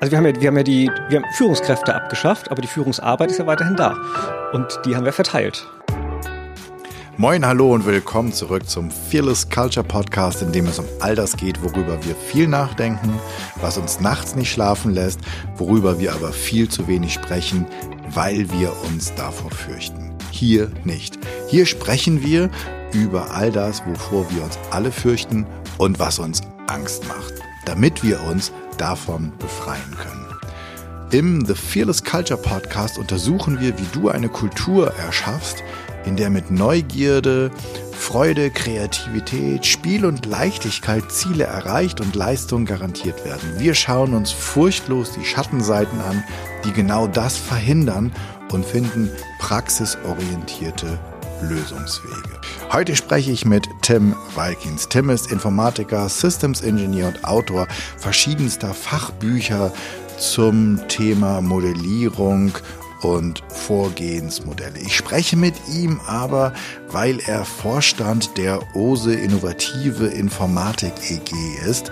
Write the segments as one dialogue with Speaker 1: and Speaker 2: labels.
Speaker 1: Also wir haben ja, wir haben ja die wir haben Führungskräfte abgeschafft, aber die Führungsarbeit ist ja weiterhin da. Und die haben wir verteilt.
Speaker 2: Moin, hallo und willkommen zurück zum Fearless Culture Podcast, in dem es um all das geht, worüber wir viel nachdenken, was uns nachts nicht schlafen lässt, worüber wir aber viel zu wenig sprechen, weil wir uns davor fürchten. Hier nicht. Hier sprechen wir über all das, wovor wir uns alle fürchten und was uns Angst macht, damit wir uns davon befreien können. Im The Fearless Culture Podcast untersuchen wir, wie du eine Kultur erschaffst, in der mit Neugierde, Freude, Kreativität, Spiel und Leichtigkeit Ziele erreicht und Leistungen garantiert werden. Wir schauen uns furchtlos die Schattenseiten an, die genau das verhindern und finden praxisorientierte Lösungswege. Heute spreche ich mit Tim Walkins. Tim ist Informatiker, Systems Engineer und Autor verschiedenster Fachbücher zum Thema Modellierung und Vorgehensmodelle. Ich spreche mit ihm aber, weil er Vorstand der OSE Innovative Informatik EG ist.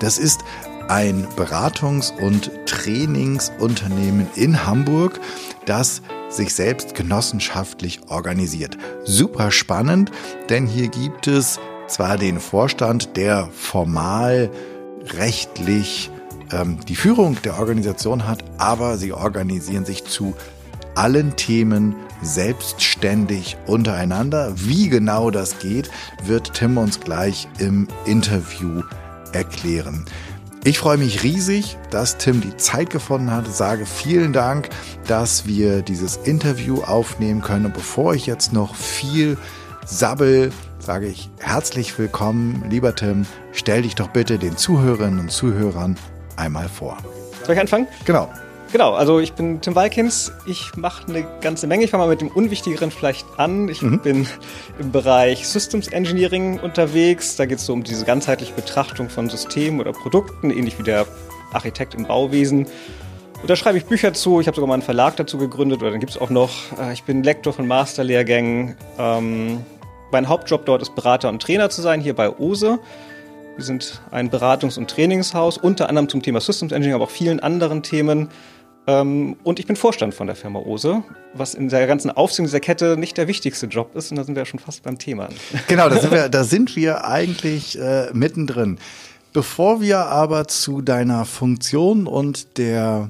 Speaker 2: Das ist ein Beratungs- und Trainingsunternehmen in Hamburg, das sich selbst genossenschaftlich organisiert. Super spannend, denn hier gibt es zwar den Vorstand, der formal rechtlich ähm, die Führung der Organisation hat, aber sie organisieren sich zu allen Themen selbstständig untereinander. Wie genau das geht, wird Tim uns gleich im Interview erklären. Ich freue mich riesig, dass Tim die Zeit gefunden hat. Sage vielen Dank, dass wir dieses Interview aufnehmen können. Und bevor ich jetzt noch viel sabbel, sage ich herzlich willkommen, lieber Tim. Stell dich doch bitte den Zuhörerinnen und Zuhörern einmal vor.
Speaker 1: Soll ich anfangen?
Speaker 2: Genau.
Speaker 1: Genau, also ich bin Tim Walkins. Ich mache eine ganze Menge. Ich fange mal mit dem Unwichtigeren vielleicht an. Ich mhm. bin im Bereich Systems Engineering unterwegs. Da geht es so um diese ganzheitliche Betrachtung von Systemen oder Produkten, ähnlich wie der Architekt im Bauwesen. Und da schreibe ich Bücher zu. Ich habe sogar mal einen Verlag dazu gegründet, oder dann gibt es auch noch. Äh, ich bin Lektor von Masterlehrgängen. Ähm, mein Hauptjob dort ist Berater und Trainer zu sein, hier bei OSE. Wir sind ein Beratungs- und Trainingshaus, unter anderem zum Thema Systems Engineering, aber auch vielen anderen Themen. Ähm, und ich bin Vorstand von der Firma Ose, was in der ganzen Aufsicht dieser Kette nicht der wichtigste Job ist. Und da sind wir ja schon fast beim Thema.
Speaker 2: Genau, da sind wir, da sind wir eigentlich äh, mittendrin. Bevor wir aber zu deiner Funktion und der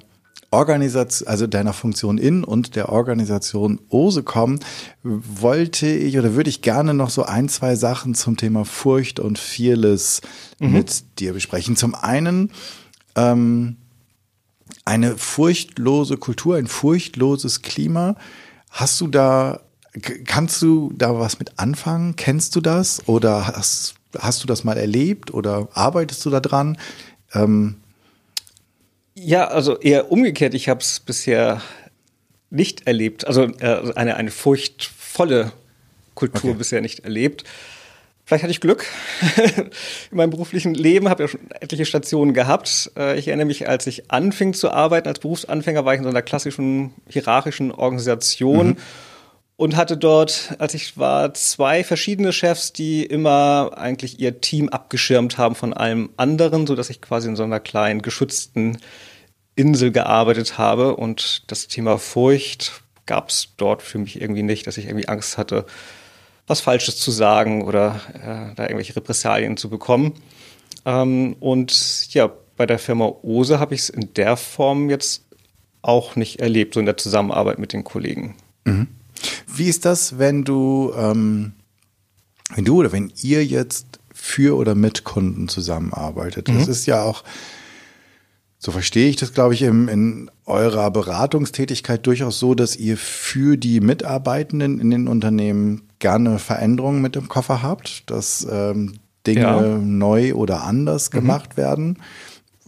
Speaker 2: Organisation, also deiner Funktion in und der Organisation OSE kommen, wollte ich oder würde ich gerne noch so ein, zwei Sachen zum Thema Furcht und Fearless mhm. mit dir besprechen. Zum einen, ähm, eine furchtlose Kultur, ein furchtloses Klima. Hast du da, kannst du da was mit anfangen? Kennst du das oder hast, hast du das mal erlebt oder arbeitest du da dran? Ähm
Speaker 1: ja, also eher umgekehrt. Ich habe es bisher nicht erlebt, also äh, eine, eine furchtvolle Kultur okay. bisher nicht erlebt. Vielleicht hatte ich Glück in meinem beruflichen Leben, habe ja schon etliche Stationen gehabt. Äh, ich erinnere mich, als ich anfing zu arbeiten als Berufsanfänger, war ich in so einer klassischen hierarchischen Organisation mhm. und hatte dort, als ich war, zwei verschiedene Chefs, die immer eigentlich ihr Team abgeschirmt haben von allem anderen, so dass ich quasi in so einer kleinen geschützten Insel gearbeitet habe und das Thema Furcht gab es dort für mich irgendwie nicht, dass ich irgendwie Angst hatte, was Falsches zu sagen oder äh, da irgendwelche Repressalien zu bekommen. Ähm, und ja, bei der Firma Ose habe ich es in der Form jetzt auch nicht erlebt, so in der Zusammenarbeit mit den Kollegen.
Speaker 2: Mhm. Wie ist das, wenn du, ähm, wenn du oder wenn ihr jetzt für oder mit Kunden zusammenarbeitet? Das mhm. ist ja auch so verstehe ich das, glaube ich, in, in eurer Beratungstätigkeit durchaus so, dass ihr für die Mitarbeitenden in den Unternehmen gerne Veränderungen mit im Koffer habt, dass ähm, Dinge ja. neu oder anders mhm. gemacht werden,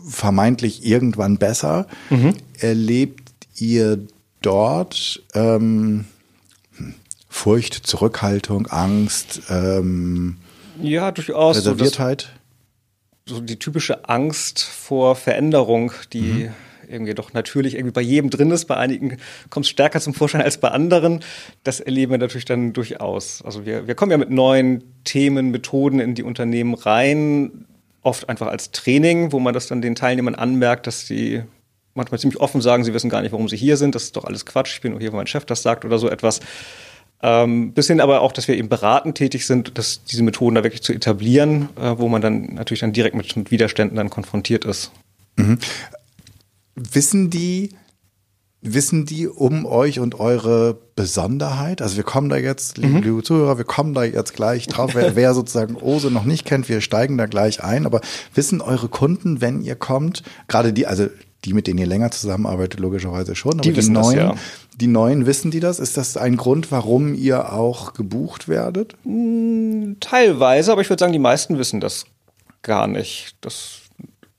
Speaker 2: vermeintlich irgendwann besser. Mhm. Erlebt ihr dort ähm, hm, Furcht, Zurückhaltung, Angst, ähm,
Speaker 1: ja, durchaus.
Speaker 2: Reserviertheit?
Speaker 1: So, die typische Angst vor Veränderung, die mhm. irgendwie doch natürlich irgendwie bei jedem drin ist. Bei einigen kommt es stärker zum Vorschein als bei anderen. Das erleben wir natürlich dann durchaus. Also wir, wir kommen ja mit neuen Themen, Methoden in die Unternehmen rein, oft einfach als Training, wo man das dann den Teilnehmern anmerkt, dass sie manchmal ziemlich offen sagen, sie wissen gar nicht, warum sie hier sind. Das ist doch alles Quatsch. Ich bin nur hier, weil mein Chef das sagt oder so etwas. Ähm, bis hin aber auch, dass wir eben beratend tätig sind, dass diese Methoden da wirklich zu etablieren, äh, wo man dann natürlich dann direkt mit, mit Widerständen dann konfrontiert ist.
Speaker 2: Mhm. Wissen die, wissen die um euch und eure Besonderheit? Also wir kommen da jetzt, liebe, mhm. liebe Zuhörer, wir kommen da jetzt gleich drauf. Wer, wer sozusagen Ose noch nicht kennt, wir steigen da gleich ein. Aber wissen eure Kunden, wenn ihr kommt, gerade die, also die, mit denen ihr länger zusammenarbeitet, logischerweise schon. Aber
Speaker 1: die,
Speaker 2: die
Speaker 1: neuen, das, ja.
Speaker 2: Die neuen wissen die das? Ist das ein Grund, warum ihr auch gebucht werdet?
Speaker 1: Hm, teilweise, aber ich würde sagen, die meisten wissen das gar nicht. Das,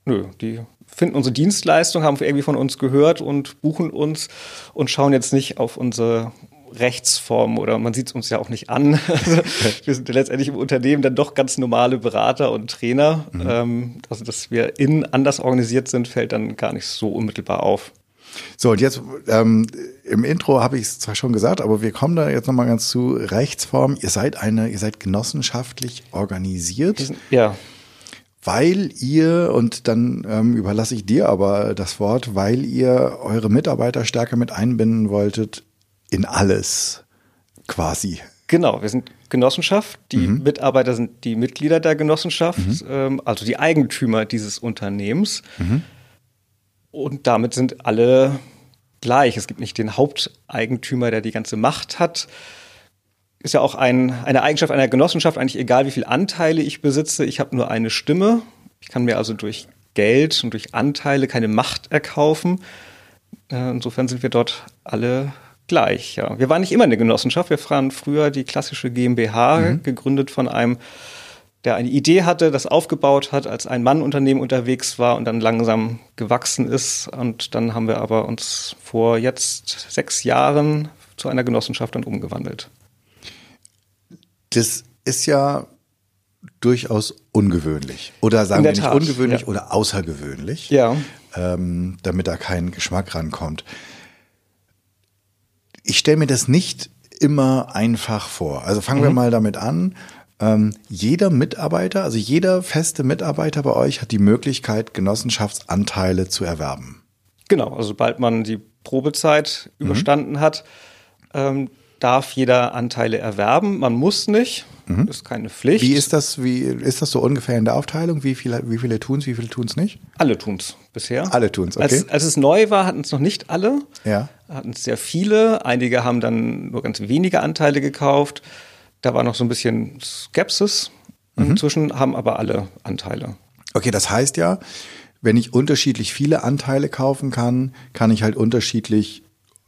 Speaker 1: nö, die finden unsere Dienstleistung, haben irgendwie von uns gehört und buchen uns und schauen jetzt nicht auf unsere Rechtsform oder man sieht es uns ja auch nicht an. Also wir sind ja letztendlich im Unternehmen dann doch ganz normale Berater und Trainer. Mhm. Ähm, also dass wir innen anders organisiert sind, fällt dann gar nicht so unmittelbar auf.
Speaker 2: So, und jetzt ähm, im Intro habe ich es zwar schon gesagt, aber wir kommen da jetzt nochmal ganz zu Rechtsform. Ihr seid eine, ihr seid genossenschaftlich organisiert.
Speaker 1: Ja.
Speaker 2: Weil ihr, und dann ähm, überlasse ich dir aber das Wort, weil ihr eure Mitarbeiter stärker mit einbinden wolltet in alles quasi.
Speaker 1: Genau, wir sind Genossenschaft. Die mhm. Mitarbeiter sind die Mitglieder der Genossenschaft, mhm. ähm, also die Eigentümer dieses Unternehmens. Mhm. Und damit sind alle gleich. Es gibt nicht den Haupteigentümer, der die ganze Macht hat. Ist ja auch ein, eine Eigenschaft einer Genossenschaft, eigentlich egal, wie viele Anteile ich besitze. Ich habe nur eine Stimme. Ich kann mir also durch Geld und durch Anteile keine Macht erkaufen. Äh, insofern sind wir dort alle gleich. Ja. Wir waren nicht immer eine Genossenschaft. Wir waren früher die klassische GmbH, mhm. gegründet von einem, der eine Idee hatte, das aufgebaut hat, als ein Mann-Unternehmen unterwegs war und dann langsam gewachsen ist. Und dann haben wir aber uns vor jetzt sechs Jahren zu einer Genossenschaft dann umgewandelt.
Speaker 2: Das ist ja durchaus ungewöhnlich. Oder sagen wir nicht Tat, ungewöhnlich ja. oder außergewöhnlich.
Speaker 1: Ja.
Speaker 2: Ähm, damit da kein Geschmack rankommt ich stelle mir das nicht immer einfach vor. Also fangen mhm. wir mal damit an. Ähm, jeder Mitarbeiter, also jeder feste Mitarbeiter bei euch hat die Möglichkeit, Genossenschaftsanteile zu erwerben.
Speaker 1: Genau, also sobald man die Probezeit mhm. überstanden hat, ähm, darf jeder Anteile erwerben. Man muss nicht, mhm. ist keine Pflicht.
Speaker 2: Wie ist das, wie ist das so ungefähr in der Aufteilung? Wie viele, wie viele tun es, wie viele tun es nicht?
Speaker 1: Alle tun es bisher.
Speaker 2: Alle tun es, okay.
Speaker 1: Als, als es neu war, hatten es noch nicht alle.
Speaker 2: Ja.
Speaker 1: Hatten es sehr viele. Einige haben dann nur ganz wenige Anteile gekauft. Da war noch so ein bisschen Skepsis. Mhm. Inzwischen haben aber alle Anteile.
Speaker 2: Okay, das heißt ja, wenn ich unterschiedlich viele Anteile kaufen kann, kann ich halt unterschiedlich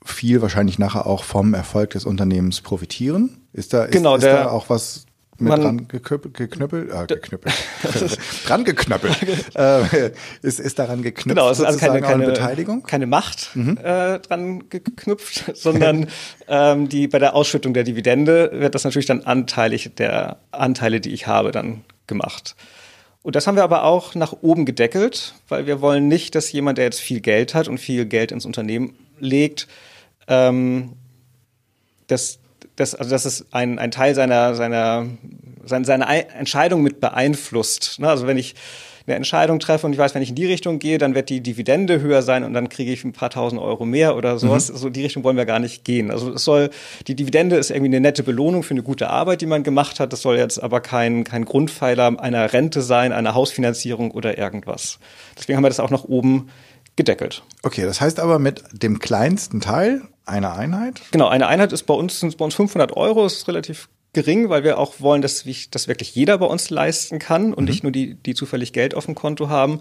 Speaker 2: viel wahrscheinlich nachher auch vom Erfolg des Unternehmens profitieren. Ist da, ist,
Speaker 1: genau,
Speaker 2: ist
Speaker 1: der,
Speaker 2: da auch was mit man, dran geknüppelt, geknüppelt, äh, geknüppelt, dran geknüppelt, äh, ist, ist daran geknüpft
Speaker 1: genau, es ist also keine, keine,
Speaker 2: Beteiligung?
Speaker 1: keine Macht mhm. äh, dran geknüpft, sondern ähm, die bei der Ausschüttung der Dividende wird das natürlich dann anteilig der Anteile, die ich habe, dann gemacht. Und das haben wir aber auch nach oben gedeckelt, weil wir wollen nicht, dass jemand, der jetzt viel Geld hat und viel Geld ins Unternehmen legt, ähm, dass, dass, also dass es ein, ein Teil seiner, seiner, seine, seine Entscheidung mit beeinflusst. Ne? Also wenn ich eine Entscheidung treffe und ich weiß, wenn ich in die Richtung gehe, dann wird die Dividende höher sein und dann kriege ich ein paar tausend Euro mehr oder sowas. Mhm. Also die Richtung wollen wir gar nicht gehen. Also es soll, die Dividende ist irgendwie eine nette Belohnung für eine gute Arbeit, die man gemacht hat. Das soll jetzt aber kein, kein Grundpfeiler einer Rente sein, einer Hausfinanzierung oder irgendwas. Deswegen haben wir das auch nach oben gedeckelt.
Speaker 2: Okay, das heißt aber mit dem kleinsten Teil einer Einheit?
Speaker 1: Genau, eine Einheit ist bei uns, sind bei uns 500 Euro, ist relativ gering, weil wir auch wollen, dass das wirklich jeder bei uns leisten kann und mhm. nicht nur die, die zufällig Geld auf dem Konto haben.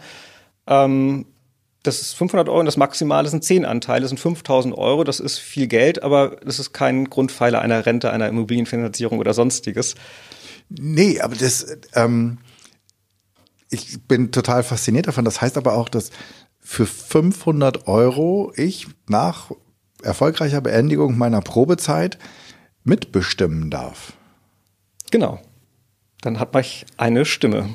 Speaker 1: Ähm, das ist 500 Euro und das Maximale sind 10 Anteile, das sind 5000 Euro. Das ist viel Geld, aber das ist kein Grundpfeiler einer Rente, einer Immobilienfinanzierung oder sonstiges.
Speaker 2: Nee, aber das, ähm, ich bin total fasziniert davon. Das heißt aber auch, dass für 500 Euro ich nach erfolgreicher Beendigung meiner Probezeit mitbestimmen darf.
Speaker 1: Genau. Dann hat man eine Stimme.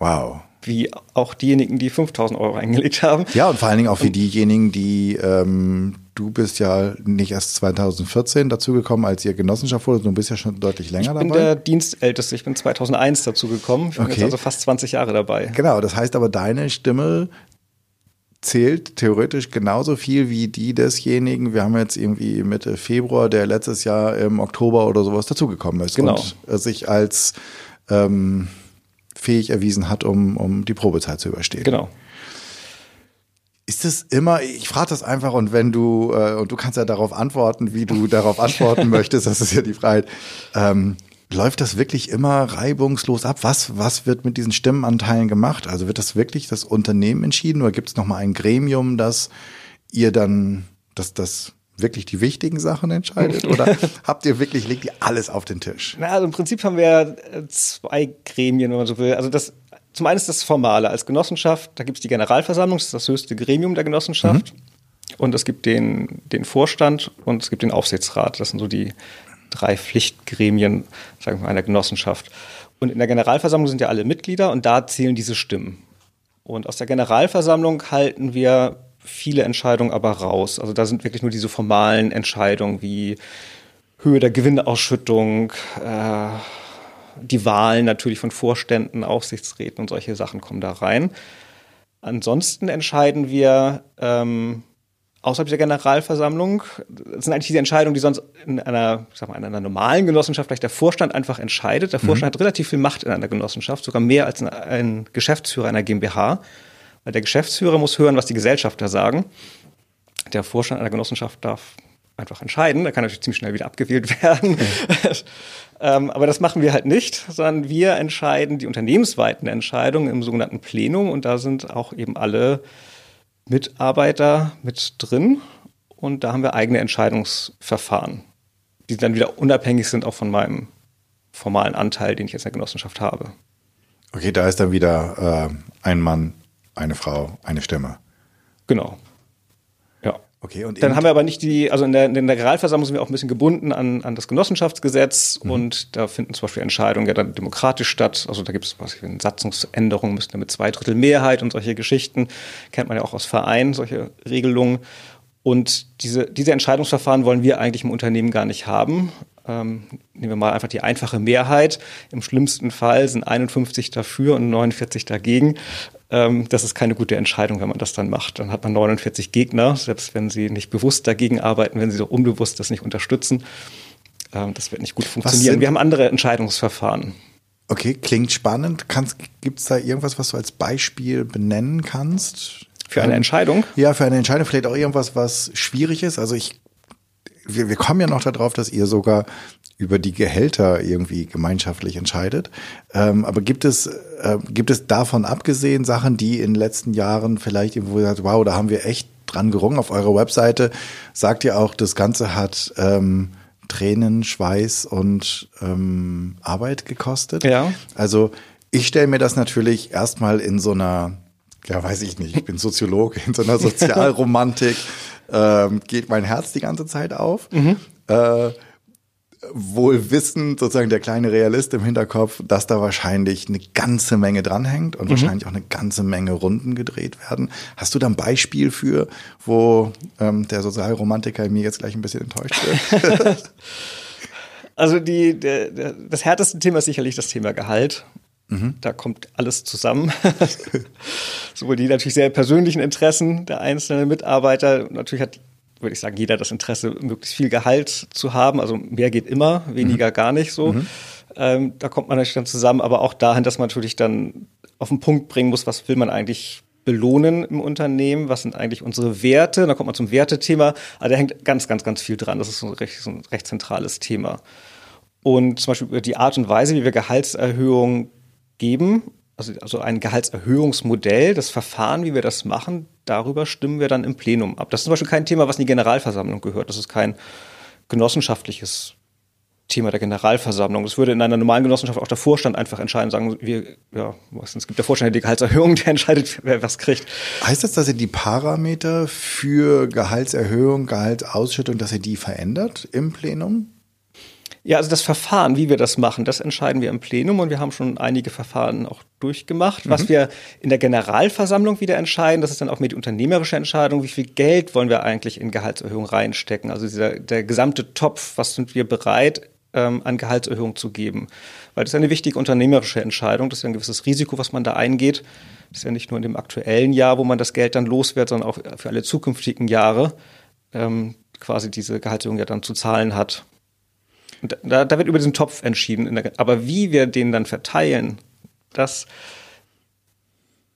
Speaker 2: Wow.
Speaker 1: Wie auch diejenigen, die 5000 Euro eingelegt haben.
Speaker 2: Ja, und vor allen Dingen auch wie diejenigen, die, ähm, du bist ja nicht erst 2014 dazugekommen, als ihr Genossenschaft wurde, du bist ja schon deutlich länger dabei.
Speaker 1: Ich bin der Dienstälteste, ich bin 2001 dazugekommen. Ich bin okay. jetzt also fast 20 Jahre dabei.
Speaker 2: Genau, das heißt aber, deine Stimme zählt theoretisch genauso viel wie die desjenigen. Wir haben jetzt irgendwie Mitte Februar, der letztes Jahr im Oktober oder sowas dazugekommen ist
Speaker 1: Genau.
Speaker 2: und sich als ähm, fähig erwiesen hat, um, um die Probezeit zu überstehen.
Speaker 1: Genau.
Speaker 2: Ist es immer, ich frage das einfach und wenn du, äh, und du kannst ja darauf antworten, wie du darauf antworten möchtest, das ist ja die Freiheit. Ähm, läuft das wirklich immer reibungslos ab? Was, was wird mit diesen Stimmenanteilen gemacht? Also wird das wirklich das Unternehmen entschieden oder gibt es nochmal ein Gremium, das ihr dann, dass das wirklich die wichtigen Sachen entscheidet? Oder habt ihr wirklich, legt ihr alles auf den Tisch?
Speaker 1: Na, also im Prinzip haben wir äh, zwei Gremien, wenn man so will. Also das, zum einen ist das Formale. Als Genossenschaft, da gibt es die Generalversammlung, das ist das höchste Gremium der Genossenschaft. Und es gibt den, den Vorstand und es gibt den Aufsichtsrat. Das sind so die drei Pflichtgremien, sagen wir mal, einer Genossenschaft. Und in der Generalversammlung sind ja alle Mitglieder und da zählen diese Stimmen. Und aus der Generalversammlung halten wir viele Entscheidungen aber raus. Also da sind wirklich nur diese formalen Entscheidungen wie Höhe der Gewinnausschüttung, äh, die Wahlen natürlich von Vorständen, Aufsichtsräten und solche Sachen kommen da rein. Ansonsten entscheiden wir ähm, außerhalb dieser Generalversammlung, das sind eigentlich diese Entscheidungen, die sonst in einer, ich sag mal, in einer normalen Genossenschaft vielleicht der Vorstand einfach entscheidet. Der Vorstand hat relativ viel Macht in einer Genossenschaft, sogar mehr als ein, ein Geschäftsführer einer GmbH. Weil der Geschäftsführer muss hören, was die Gesellschafter sagen. Der Vorstand einer Genossenschaft darf einfach entscheiden. Der kann natürlich ziemlich schnell wieder abgewählt werden. ähm, aber das machen wir halt nicht, sondern wir entscheiden die unternehmensweiten Entscheidungen im sogenannten Plenum und da sind auch eben alle Mitarbeiter mit drin und da haben wir eigene Entscheidungsverfahren, die dann wieder unabhängig sind auch von meinem formalen Anteil, den ich jetzt in der Genossenschaft habe.
Speaker 2: Okay, da ist dann wieder äh, ein Mann, eine Frau, eine Stimme.
Speaker 1: Genau.
Speaker 2: Okay, und
Speaker 1: Dann haben wir aber nicht die, also in der, in der Generalversammlung sind wir auch ein bisschen gebunden an, an das Genossenschaftsgesetz und da finden zum Beispiel Entscheidungen ja dann demokratisch statt. Also da gibt es was wie Satzungsänderungen, müssen ja mit zwei Drittel Mehrheit und solche Geschichten. Kennt man ja auch aus Vereinen, solche Regelungen. Und diese, diese Entscheidungsverfahren wollen wir eigentlich im Unternehmen gar nicht haben. Ähm, nehmen wir mal einfach die einfache Mehrheit. Im schlimmsten Fall sind 51 dafür und 49 dagegen. Ähm, das ist keine gute Entscheidung, wenn man das dann macht. Dann hat man 49 Gegner, selbst wenn sie nicht bewusst dagegen arbeiten, wenn sie doch unbewusst das nicht unterstützen. Ähm, das wird nicht gut funktionieren. Wir haben andere Entscheidungsverfahren.
Speaker 2: Okay, klingt spannend. Gibt es da irgendwas, was du als Beispiel benennen kannst?
Speaker 1: Für eine Entscheidung?
Speaker 2: Ja, für eine Entscheidung vielleicht auch irgendwas, was schwierig ist. Also ich, wir, wir kommen ja noch darauf, dass ihr sogar über die Gehälter irgendwie gemeinschaftlich entscheidet. Ähm, aber gibt es, äh, gibt es davon abgesehen Sachen, die in den letzten Jahren vielleicht irgendwo gesagt, wow, da haben wir echt dran gerungen. Auf eurer Webseite sagt ihr auch, das Ganze hat ähm, Tränen, Schweiß und ähm, Arbeit gekostet.
Speaker 1: Ja.
Speaker 2: Also ich stelle mir das natürlich erstmal in so einer, ja weiß ich nicht, ich bin Soziologe, in so einer Sozialromantik ähm, geht mein Herz die ganze Zeit auf. Äh, wohl wissend, sozusagen der kleine Realist im Hinterkopf, dass da wahrscheinlich eine ganze Menge dranhängt und wahrscheinlich auch eine ganze Menge Runden gedreht werden. Hast du da ein Beispiel für, wo ähm, der Sozialromantiker in mir jetzt gleich ein bisschen enttäuscht wird?
Speaker 1: Also die, der, der, das härteste Thema ist sicherlich das Thema Gehalt. Da kommt alles zusammen. Sowohl die natürlich sehr persönlichen Interessen der einzelnen Mitarbeiter. Natürlich hat, würde ich sagen, jeder das Interesse, möglichst viel Gehalt zu haben. Also mehr geht immer, weniger gar nicht so. Ähm, da kommt man natürlich dann zusammen, aber auch dahin, dass man natürlich dann auf den Punkt bringen muss, was will man eigentlich belohnen im Unternehmen, was sind eigentlich unsere Werte, da kommt man zum Wertethema, also da hängt ganz, ganz, ganz viel dran, das ist so ein recht, so ein recht zentrales Thema. Und zum Beispiel über die Art und Weise, wie wir Gehaltserhöhungen geben, also, also ein Gehaltserhöhungsmodell, das Verfahren, wie wir das machen, darüber stimmen wir dann im Plenum ab. Das ist zum Beispiel kein Thema, was in die Generalversammlung gehört. Das ist kein genossenschaftliches Thema der Generalversammlung. Das würde in einer normalen Genossenschaft auch der Vorstand einfach entscheiden, sagen wir, ja, es gibt der Vorstand die Gehaltserhöhung, der entscheidet, wer was kriegt.
Speaker 2: Heißt das, dass ihr die Parameter für Gehaltserhöhung, Gehaltsausschüttung, dass ihr die verändert im Plenum?
Speaker 1: Ja, also das Verfahren, wie wir das machen, das entscheiden wir im Plenum und wir haben schon einige Verfahren auch durchgemacht. Was wir in der Generalversammlung wieder entscheiden, das ist dann auch mehr die unternehmerische Entscheidung, wie viel Geld wollen wir eigentlich in Gehaltserhöhung reinstecken. Also dieser, der gesamte Topf, was sind wir bereit, ähm, an Gehaltserhöhung zu geben. Weil das ist eine wichtige unternehmerische Entscheidung, das ist ein gewisses Risiko, was man da eingeht. Das ist ja nicht nur in dem aktuellen Jahr, wo man das Geld dann los wird, sondern auch für alle zukünftigen Jahre ähm, quasi diese Gehaltserhöhung ja dann zu zahlen hat. Da, da wird über diesen Topf entschieden. Aber wie wir den dann verteilen, das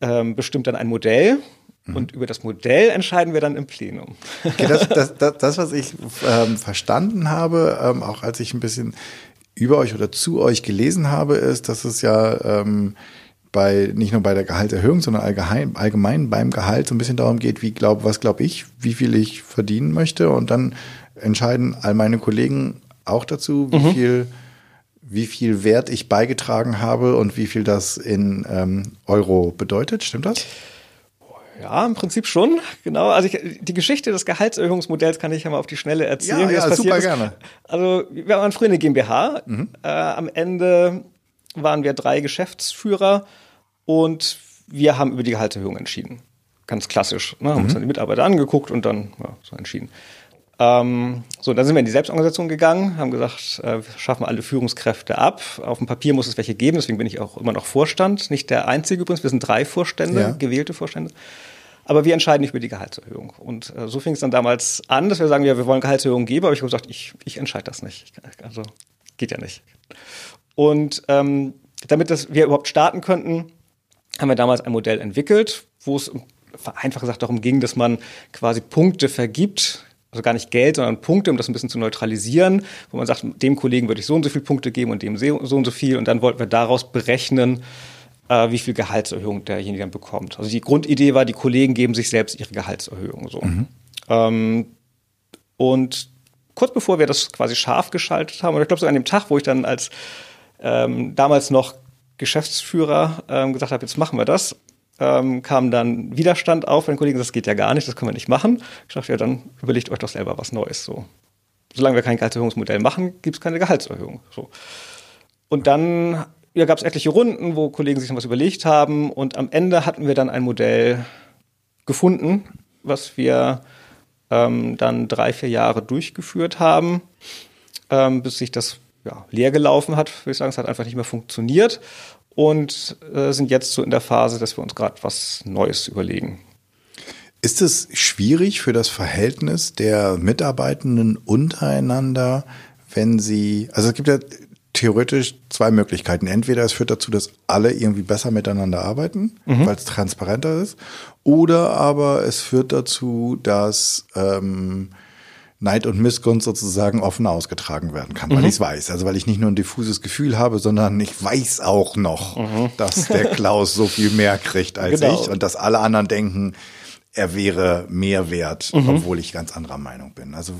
Speaker 1: ähm, bestimmt dann ein Modell. Mhm. Und über das Modell entscheiden wir dann im Plenum.
Speaker 2: Okay, das, das, das, das, was ich ähm, verstanden habe, ähm, auch als ich ein bisschen über euch oder zu euch gelesen habe, ist, dass es ja ähm, bei nicht nur bei der Gehaltserhöhung, sondern allgemein, allgemein beim Gehalt so ein bisschen darum geht, wie glaub, was glaube ich, wie viel ich verdienen möchte und dann entscheiden all meine Kollegen auch dazu, wie mhm. viel wie viel Wert ich beigetragen habe und wie viel das in ähm, Euro bedeutet. Stimmt das?
Speaker 1: Ja, im Prinzip schon, genau. Also ich, die Geschichte des Gehaltserhöhungsmodells kann ich ja mal auf die Schnelle erzählen.
Speaker 2: Ja, ja super ist. gerne.
Speaker 1: Also wir waren früher eine GmbH. Mhm. Äh, am Ende waren wir drei Geschäftsführer und wir haben über die Gehaltserhöhung entschieden. Ganz klassisch. Ne? Haben mhm. uns dann die Mitarbeiter angeguckt und dann ja, so entschieden. Ähm, so, dann sind wir in die Selbstorganisation gegangen, haben gesagt, äh, wir schaffen alle Führungskräfte ab. Auf dem Papier muss es welche geben, deswegen bin ich auch immer noch Vorstand. Nicht der einzige übrigens, wir sind drei Vorstände, ja. gewählte Vorstände. Aber wir entscheiden nicht über die Gehaltserhöhung. Und äh, so fing es dann damals an, dass wir sagen, ja, wir wollen Gehaltserhöhung geben, aber ich habe gesagt, ich, ich entscheide das nicht. Also geht ja nicht. Und ähm, damit das wir überhaupt starten könnten, haben wir damals ein Modell entwickelt, wo es einfach gesagt darum ging, dass man quasi Punkte vergibt, also gar nicht Geld, sondern Punkte, um das ein bisschen zu neutralisieren, wo man sagt, dem Kollegen würde ich so und so viele Punkte geben und dem so und so viel und dann wollten wir daraus berechnen, äh, wie viel Gehaltserhöhung derjenige dann bekommt. Also die Grundidee war, die Kollegen geben sich selbst ihre Gehaltserhöhung so. Mhm. Ähm, und kurz bevor wir das quasi scharf geschaltet haben, oder ich glaube so an dem Tag, wo ich dann als ähm, damals noch Geschäftsführer ähm, gesagt habe, jetzt machen wir das, ähm, kam dann Widerstand auf von den Kollegen, das geht ja gar nicht, das können wir nicht machen. Ich dachte, ja, dann überlegt euch doch selber was Neues. So. Solange wir kein Gehaltserhöhungsmodell machen, gibt es keine Gehaltserhöhung. So. Und dann ja, gab es etliche Runden, wo Kollegen sich noch was überlegt haben und am Ende hatten wir dann ein Modell gefunden, was wir ähm, dann drei, vier Jahre durchgeführt haben, ähm, bis sich das ja, leer gelaufen hat, würde ich sagen. Es hat einfach nicht mehr funktioniert und äh, sind jetzt so in der Phase, dass wir uns gerade was Neues überlegen.
Speaker 2: Ist es schwierig für das Verhältnis der Mitarbeitenden untereinander, wenn sie, also es gibt ja theoretisch zwei Möglichkeiten. Entweder es führt dazu, dass alle irgendwie besser miteinander arbeiten, mhm. weil es transparenter ist, oder aber es führt dazu, dass ähm, Neid und Missgunst sozusagen offen ausgetragen werden kann, weil mhm. ich es weiß. Also weil ich nicht nur ein diffuses Gefühl habe, sondern ich weiß auch noch, mhm. dass der Klaus so viel mehr kriegt als genau. ich und dass alle anderen denken, er wäre mehr wert, mhm. obwohl ich ganz anderer Meinung bin. Also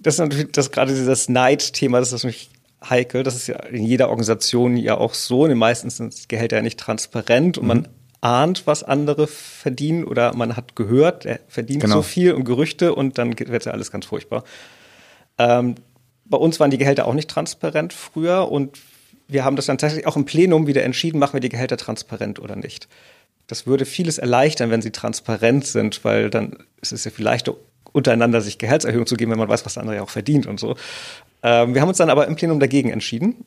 Speaker 1: das ist natürlich das gerade dieses Neidthema, das ist natürlich heikel. Das ist ja in jeder Organisation ja auch so. In den meisten sind Gehälter ja nicht transparent und man mhm ahnt, was andere verdienen oder man hat gehört, er verdient genau. so viel und Gerüchte und dann wird ja alles ganz furchtbar. Ähm, bei uns waren die Gehälter auch nicht transparent früher und wir haben das dann tatsächlich auch im Plenum wieder entschieden, machen wir die Gehälter transparent oder nicht. Das würde vieles erleichtern, wenn sie transparent sind, weil dann ist es ja viel leichter, untereinander sich Gehaltserhöhungen zu geben, wenn man weiß, was der andere ja auch verdient und so. Ähm, wir haben uns dann aber im Plenum dagegen entschieden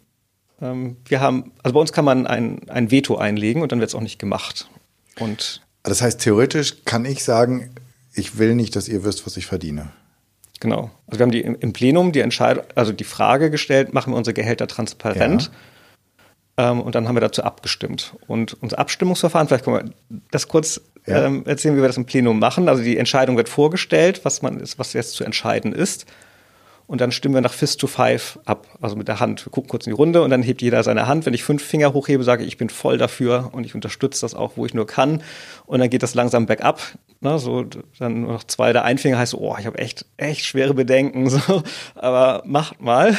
Speaker 1: wir haben, also bei uns kann man ein, ein Veto einlegen und dann wird es auch nicht gemacht. Und
Speaker 2: das heißt, theoretisch kann ich sagen, ich will nicht, dass ihr wisst, was ich verdiene.
Speaker 1: Genau. Also wir haben die im Plenum die Entscheidung, also die Frage gestellt, machen wir unsere Gehälter transparent? Ja. Ähm, und dann haben wir dazu abgestimmt. Und unser Abstimmungsverfahren, vielleicht können wir das kurz ja. ähm, erzählen, wie wir das im Plenum machen. Also die Entscheidung wird vorgestellt, was man ist, was jetzt zu entscheiden ist und dann stimmen wir nach Fist to Five ab, also mit der Hand. Wir gucken kurz in die Runde und dann hebt jeder seine Hand. Wenn ich fünf Finger hochhebe, sage ich, ich bin voll dafür und ich unterstütze das auch, wo ich nur kann. Und dann geht das langsam bergab. Ne, so dann nur noch zwei. Der Einfinger heißt, oh, ich habe echt, echt schwere Bedenken. So, aber macht mal.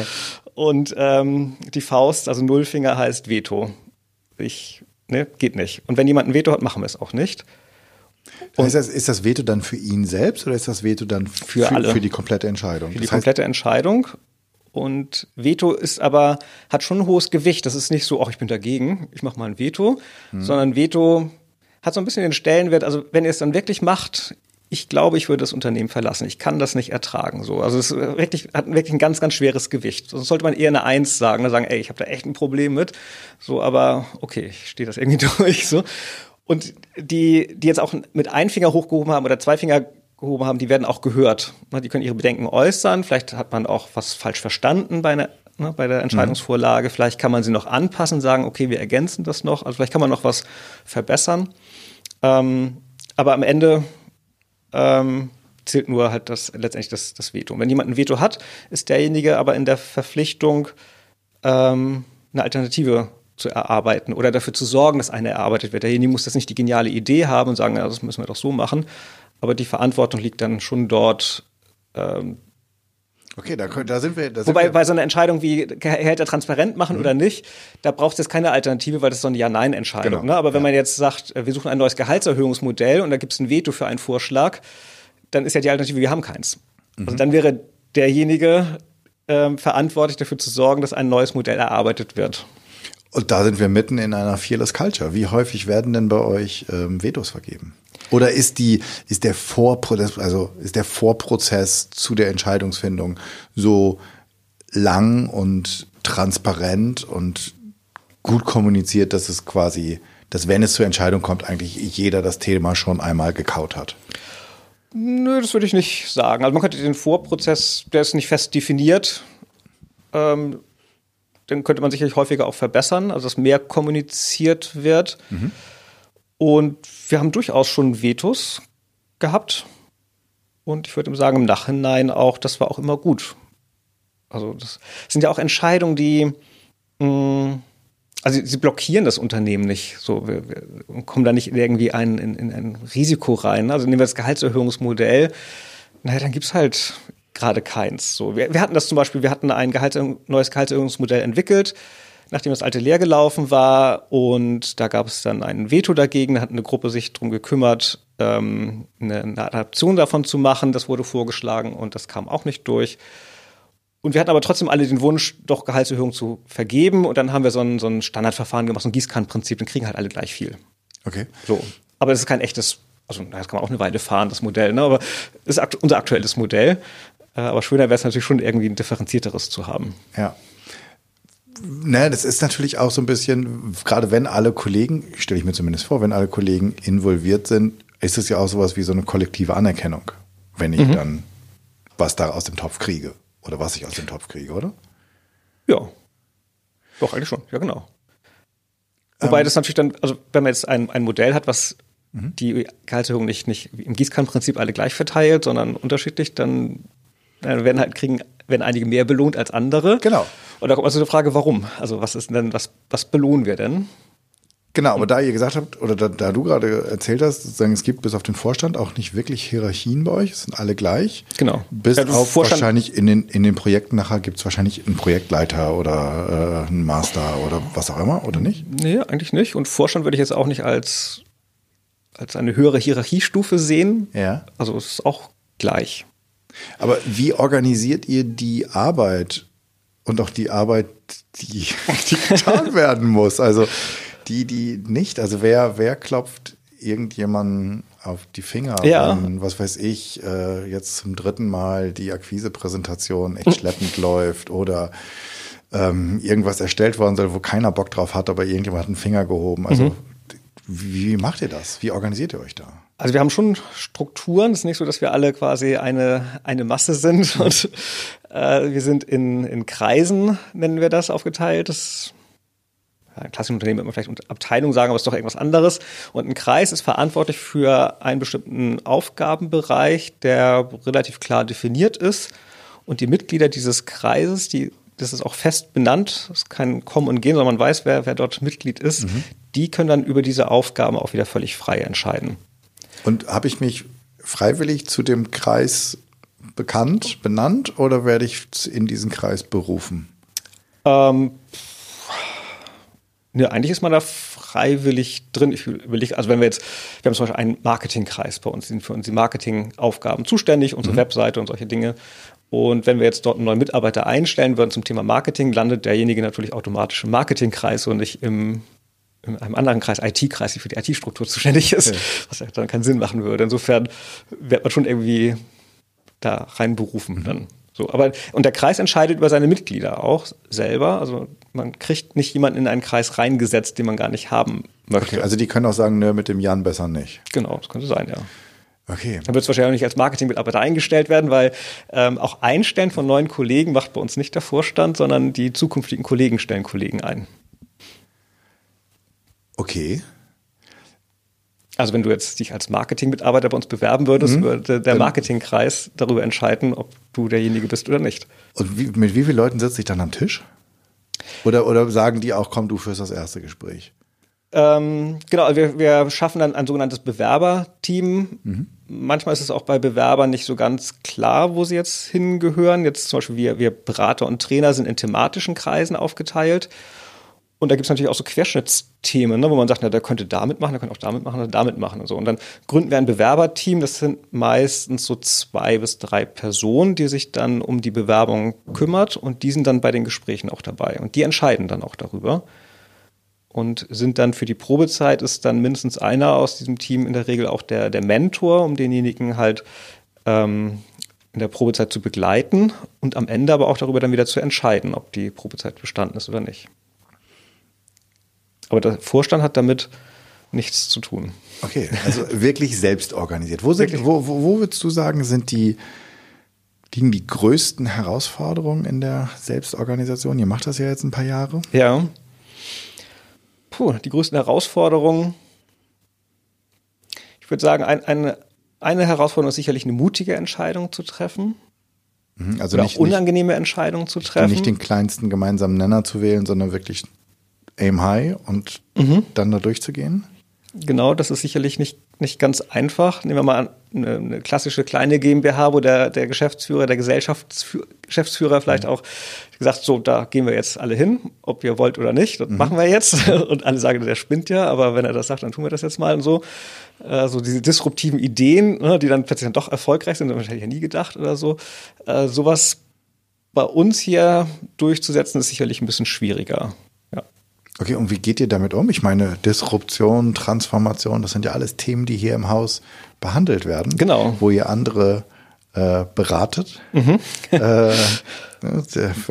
Speaker 1: und ähm, die Faust, also Nullfinger heißt Veto. Ich, ne, geht nicht. Und wenn jemand ein Veto hat, machen wir es auch nicht.
Speaker 2: Ist das, ist das Veto dann für ihn selbst oder ist das Veto dann für, für, alle. für die komplette Entscheidung?
Speaker 1: Für die das komplette Entscheidung. Und Veto ist aber, hat schon ein hohes Gewicht. Das ist nicht so, ach, ich bin dagegen, ich mache mal ein Veto, hm. sondern Veto hat so ein bisschen den Stellenwert, also wenn ihr es dann wirklich macht, ich glaube, ich würde das Unternehmen verlassen. Ich kann das nicht ertragen. So, also es wirklich, hat wirklich ein ganz, ganz schweres Gewicht. Sonst sollte man eher eine Eins sagen, ne? sagen, ey, ich habe da echt ein Problem mit. So, aber okay, ich stehe das irgendwie durch. So. Und die, die jetzt auch mit einem Finger hochgehoben haben oder zwei Finger gehoben haben, die werden auch gehört. Die können ihre Bedenken äußern. Vielleicht hat man auch was falsch verstanden bei einer ne, bei der Entscheidungsvorlage. Mhm. Vielleicht kann man sie noch anpassen, sagen, okay, wir ergänzen das noch. Also vielleicht kann man noch was verbessern. Ähm, aber am Ende ähm, zählt nur halt das letztendlich das, das Veto. Und wenn jemand ein Veto hat, ist derjenige aber in der Verpflichtung, ähm, eine Alternative zu erarbeiten oder dafür zu sorgen, dass eine erarbeitet wird. Derjenige muss das nicht die geniale Idee haben und sagen, ja, das müssen wir doch so machen, aber die Verantwortung liegt dann schon dort, ähm,
Speaker 2: Okay, da, da sind wir. Da
Speaker 1: sind Wobei
Speaker 2: wir.
Speaker 1: bei so einer Entscheidung wie Gehälter transparent machen mhm. oder nicht, da braucht es jetzt keine Alternative, weil das ist so eine Ja-Nein-Entscheidung. Genau. Ne? Aber wenn ja. man jetzt sagt, äh, wir suchen ein neues Gehaltserhöhungsmodell und da gibt es ein Veto für einen Vorschlag, dann ist ja die Alternative, wir haben keins. Mhm. Also dann wäre derjenige ähm, verantwortlich dafür zu sorgen, dass ein neues Modell erarbeitet wird.
Speaker 2: Und da sind wir mitten in einer Fearless Culture. Wie häufig werden denn bei euch ähm, Vetos vergeben? Oder ist die, ist der Vorprozess, also ist der Vorprozess zu der Entscheidungsfindung so lang und transparent und gut kommuniziert, dass es quasi, dass wenn es zur Entscheidung kommt, eigentlich jeder das Thema schon einmal gekaut hat?
Speaker 1: Nö, das würde ich nicht sagen. Also man könnte den Vorprozess, der ist nicht fest definiert. Ähm, den könnte man sicherlich häufiger auch verbessern, also dass mehr kommuniziert wird. Mhm. Und wir haben durchaus schon Vetos gehabt. Und ich würde sagen, im Nachhinein auch, das war auch immer gut. Also das sind ja auch Entscheidungen, die, mh, mm, also sie blockieren das Unternehmen nicht. So, wir, wir kommen da nicht irgendwie ein, in, in ein Risiko rein. Also nehmen wir das Gehaltserhöhungsmodell, naja, dann gibt's halt gerade keins. So, wir, wir hatten das zum Beispiel, wir hatten ein Gehalts, neues Gehaltserhöhungsmodell entwickelt nachdem das alte leer gelaufen war. Und da gab es dann ein Veto dagegen. Da hat eine Gruppe sich darum gekümmert, ähm, eine, eine Adaption davon zu machen. Das wurde vorgeschlagen und das kam auch nicht durch. Und wir hatten aber trotzdem alle den Wunsch, doch Gehaltserhöhungen zu vergeben. Und dann haben wir so ein, so ein Standardverfahren gemacht, so ein Gießkannenprinzip, dann kriegen halt alle gleich viel.
Speaker 2: Okay.
Speaker 1: So. Aber das ist kein echtes, also das kann man auch eine Weile fahren, das Modell, ne? aber das ist unser aktuelles Modell. Äh, aber schöner wäre es natürlich schon irgendwie ein differenzierteres zu haben.
Speaker 2: Ja ne, das ist natürlich auch so ein bisschen, gerade wenn alle Kollegen, stelle ich mir zumindest vor, wenn alle Kollegen involviert sind, ist es ja auch sowas wie so eine kollektive Anerkennung, wenn ich mhm. dann was da aus dem Topf kriege oder was ich aus dem Topf kriege, oder?
Speaker 1: Ja. Doch, eigentlich schon, ja genau. Wobei ähm, das natürlich dann, also wenn man jetzt ein, ein Modell hat, was mhm. die Gehaltserhöhung nicht, nicht im Gießkannenprinzip alle gleich verteilt, sondern unterschiedlich, dann dann werden halt kriegen, werden einige mehr belohnt als andere.
Speaker 2: Genau.
Speaker 1: Und da kommt also die Frage, warum? Also was ist denn, was, was belohnen wir denn?
Speaker 2: Genau, aber da ihr gesagt habt, oder da, da du gerade erzählt hast, sozusagen, es gibt bis auf den Vorstand auch nicht wirklich Hierarchien bei euch, es sind alle gleich.
Speaker 1: Genau.
Speaker 2: Bis ja, auf Vorstand wahrscheinlich in den, in den Projekten nachher gibt es wahrscheinlich einen Projektleiter oder äh, einen Master oder was auch immer, oder nicht?
Speaker 1: Nee, eigentlich nicht. Und Vorstand würde ich jetzt auch nicht als, als eine höhere Hierarchiestufe sehen.
Speaker 2: Ja.
Speaker 1: Also es ist auch gleich.
Speaker 2: Aber wie organisiert ihr die Arbeit und auch die Arbeit, die, die getan werden muss? Also die, die nicht, also wer, wer klopft irgendjemanden auf die Finger,
Speaker 1: ja.
Speaker 2: wenn, was weiß ich, äh, jetzt zum dritten Mal die Akquisepräsentation echt schleppend läuft oder ähm, irgendwas erstellt worden soll, wo keiner Bock drauf hat, aber irgendjemand hat einen Finger gehoben. Also mhm. wie, wie macht ihr das? Wie organisiert ihr euch da?
Speaker 1: Also wir haben schon Strukturen. Es ist nicht so, dass wir alle quasi eine, eine Masse sind. Mhm. Und äh, wir sind in, in Kreisen, nennen wir das, aufgeteilt. Das ja, ein klassisches Unternehmen wird man vielleicht Abteilung sagen, aber es ist doch irgendwas anderes. Und ein Kreis ist verantwortlich für einen bestimmten Aufgabenbereich, der relativ klar definiert ist. Und die Mitglieder dieses Kreises, die das ist auch fest benannt, es ist kein Kommen und Gehen, sondern man weiß, wer, wer dort Mitglied ist, mhm. die können dann über diese Aufgaben auch wieder völlig frei entscheiden.
Speaker 2: Und habe ich mich freiwillig zu dem Kreis bekannt, benannt oder werde ich in diesen Kreis berufen?
Speaker 1: Ähm, ne, eigentlich ist man da freiwillig drin. Ich überlege, also wenn wir jetzt, wir haben zum Beispiel einen Marketingkreis bei uns, sind für unsere Marketingaufgaben zuständig, unsere mhm. Webseite und solche Dinge. Und wenn wir jetzt dort einen neuen Mitarbeiter einstellen würden zum Thema Marketing, landet derjenige natürlich automatisch im Marketingkreis und nicht im in einem anderen Kreis, IT-Kreis, die für die IT-Struktur zuständig ist, ja. was ja dann keinen Sinn machen würde. Insofern wird man schon irgendwie da reinberufen mhm. dann. So, aber, und der Kreis entscheidet über seine Mitglieder auch selber. Also man kriegt nicht jemanden in einen Kreis reingesetzt, den man gar nicht haben möchte.
Speaker 2: Okay, also die können auch sagen, nö, mit dem Jan besser nicht.
Speaker 1: Genau, das könnte sein, ja.
Speaker 2: Okay.
Speaker 1: Dann wird es wahrscheinlich auch nicht als Marketingmitarbeiter eingestellt werden, weil ähm, auch Einstellen von neuen Kollegen macht bei uns nicht der Vorstand, sondern die zukünftigen Kollegen stellen Kollegen ein.
Speaker 2: Okay.
Speaker 1: Also wenn du jetzt dich als Marketingmitarbeiter bei uns bewerben würdest, mhm. würde der Marketingkreis darüber entscheiden, ob du derjenige bist oder nicht.
Speaker 2: Und wie, mit wie vielen Leuten sitze ich dann am Tisch? Oder, oder sagen die auch, komm, du führst das erste Gespräch?
Speaker 1: Ähm, genau, wir, wir schaffen dann ein sogenanntes Bewerberteam. Mhm. Manchmal ist es auch bei Bewerbern nicht so ganz klar, wo sie jetzt hingehören. Jetzt zum Beispiel wir, wir Berater und Trainer sind in thematischen Kreisen aufgeteilt. Und da gibt es natürlich auch so Querschnittsthemen, ne, wo man sagt, na, der könnte damit machen, der könnte auch damit machen, damit machen und so. Und dann gründen wir ein Bewerberteam, das sind meistens so zwei bis drei Personen, die sich dann um die Bewerbung kümmert und die sind dann bei den Gesprächen auch dabei. Und die entscheiden dann auch darüber. Und sind dann für die Probezeit ist dann mindestens einer aus diesem Team in der Regel auch der, der Mentor, um denjenigen halt ähm, in der Probezeit zu begleiten und am Ende aber auch darüber dann wieder zu entscheiden, ob die Probezeit bestanden ist oder nicht. Aber der Vorstand hat damit nichts zu tun.
Speaker 2: Okay, also wirklich selbst organisiert. Wo, sind, wo, wo, wo würdest du sagen, sind die, liegen die größten Herausforderungen in der Selbstorganisation? Ihr macht das ja jetzt ein paar Jahre.
Speaker 1: Ja. Puh, die größten Herausforderungen. Ich würde sagen, ein, eine, eine Herausforderung ist sicherlich eine mutige Entscheidung zu treffen.
Speaker 2: Mhm, also
Speaker 1: Oder
Speaker 2: nicht,
Speaker 1: auch unangenehme Entscheidungen zu treffen.
Speaker 2: Nicht den kleinsten gemeinsamen Nenner zu wählen, sondern wirklich aim high und mhm. dann da durchzugehen?
Speaker 1: Genau, das ist sicherlich nicht, nicht ganz einfach. Nehmen wir mal eine, eine klassische kleine GmbH, wo der, der Geschäftsführer, der Gesellschaftsführer vielleicht mhm. auch gesagt, so, da gehen wir jetzt alle hin, ob ihr wollt oder nicht, das mhm. machen wir jetzt. Und alle sagen, der spinnt ja, aber wenn er das sagt, dann tun wir das jetzt mal und so. So diese disruptiven Ideen, ne, die dann plötzlich dann doch erfolgreich sind, das hätte ich ja nie gedacht oder so. Äh, sowas bei uns hier durchzusetzen, ist sicherlich ein bisschen schwieriger.
Speaker 2: Okay, und wie geht ihr damit um? Ich meine, Disruption, Transformation, das sind ja alles Themen, die hier im Haus behandelt werden.
Speaker 1: Genau.
Speaker 2: Wo ihr andere äh, beratet. Mhm. äh,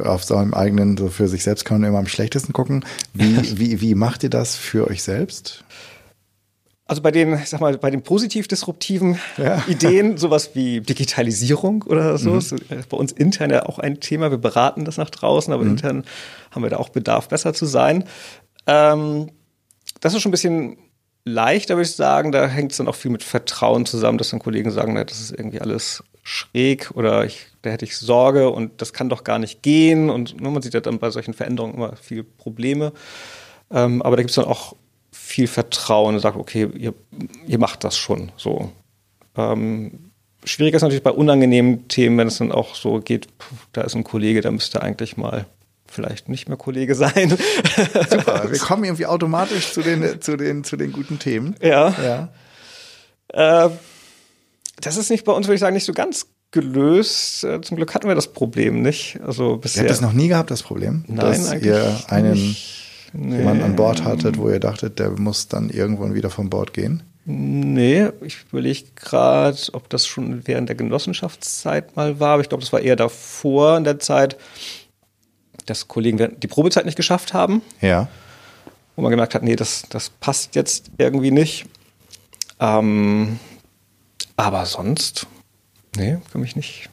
Speaker 2: auf seinem eigenen, so für sich selbst kann man immer am schlechtesten gucken. Wie, wie, wie macht ihr das für euch selbst?
Speaker 1: Also bei den, ich sag mal, bei den positiv disruptiven ja. Ideen, sowas wie Digitalisierung oder so, mhm. ist bei uns intern ja auch ein Thema. Wir beraten das nach draußen, aber mhm. intern haben wir da auch Bedarf, besser zu sein. Ähm, das ist schon ein bisschen leichter, würde ich sagen. Da hängt es dann auch viel mit Vertrauen zusammen, dass dann Kollegen sagen, na, das ist irgendwie alles schräg oder ich, da hätte ich Sorge und das kann doch gar nicht gehen. Und ne, man sieht ja dann bei solchen Veränderungen immer viele Probleme. Ähm, aber da gibt es dann auch viel Vertrauen und sagt, okay, ihr, ihr macht das schon so. Ähm, schwieriger ist natürlich bei unangenehmen Themen, wenn es dann auch so geht, da ist ein Kollege, der müsste eigentlich mal vielleicht nicht mehr Kollege sein.
Speaker 2: Super, wir kommen irgendwie automatisch zu den, zu den, zu den guten Themen.
Speaker 1: Ja. ja. Äh, das ist nicht bei uns, würde ich sagen, nicht so ganz gelöst. Äh, zum Glück hatten wir das Problem nicht. Also bisher.
Speaker 2: Ihr habt das noch nie gehabt, das Problem?
Speaker 1: Nein,
Speaker 2: dass ihr einen nee. jemanden an Bord hattet, wo ihr dachtet, der muss dann irgendwann wieder von Bord gehen?
Speaker 1: Nee, ich überlege gerade, ob das schon während der Genossenschaftszeit mal war, aber ich glaube, das war eher davor in der Zeit, dass Kollegen die Probezeit nicht geschafft haben.
Speaker 2: Ja.
Speaker 1: Wo man gemerkt hat, nee, das, das passt jetzt irgendwie nicht. Ähm, aber sonst, nee, kann mich nicht,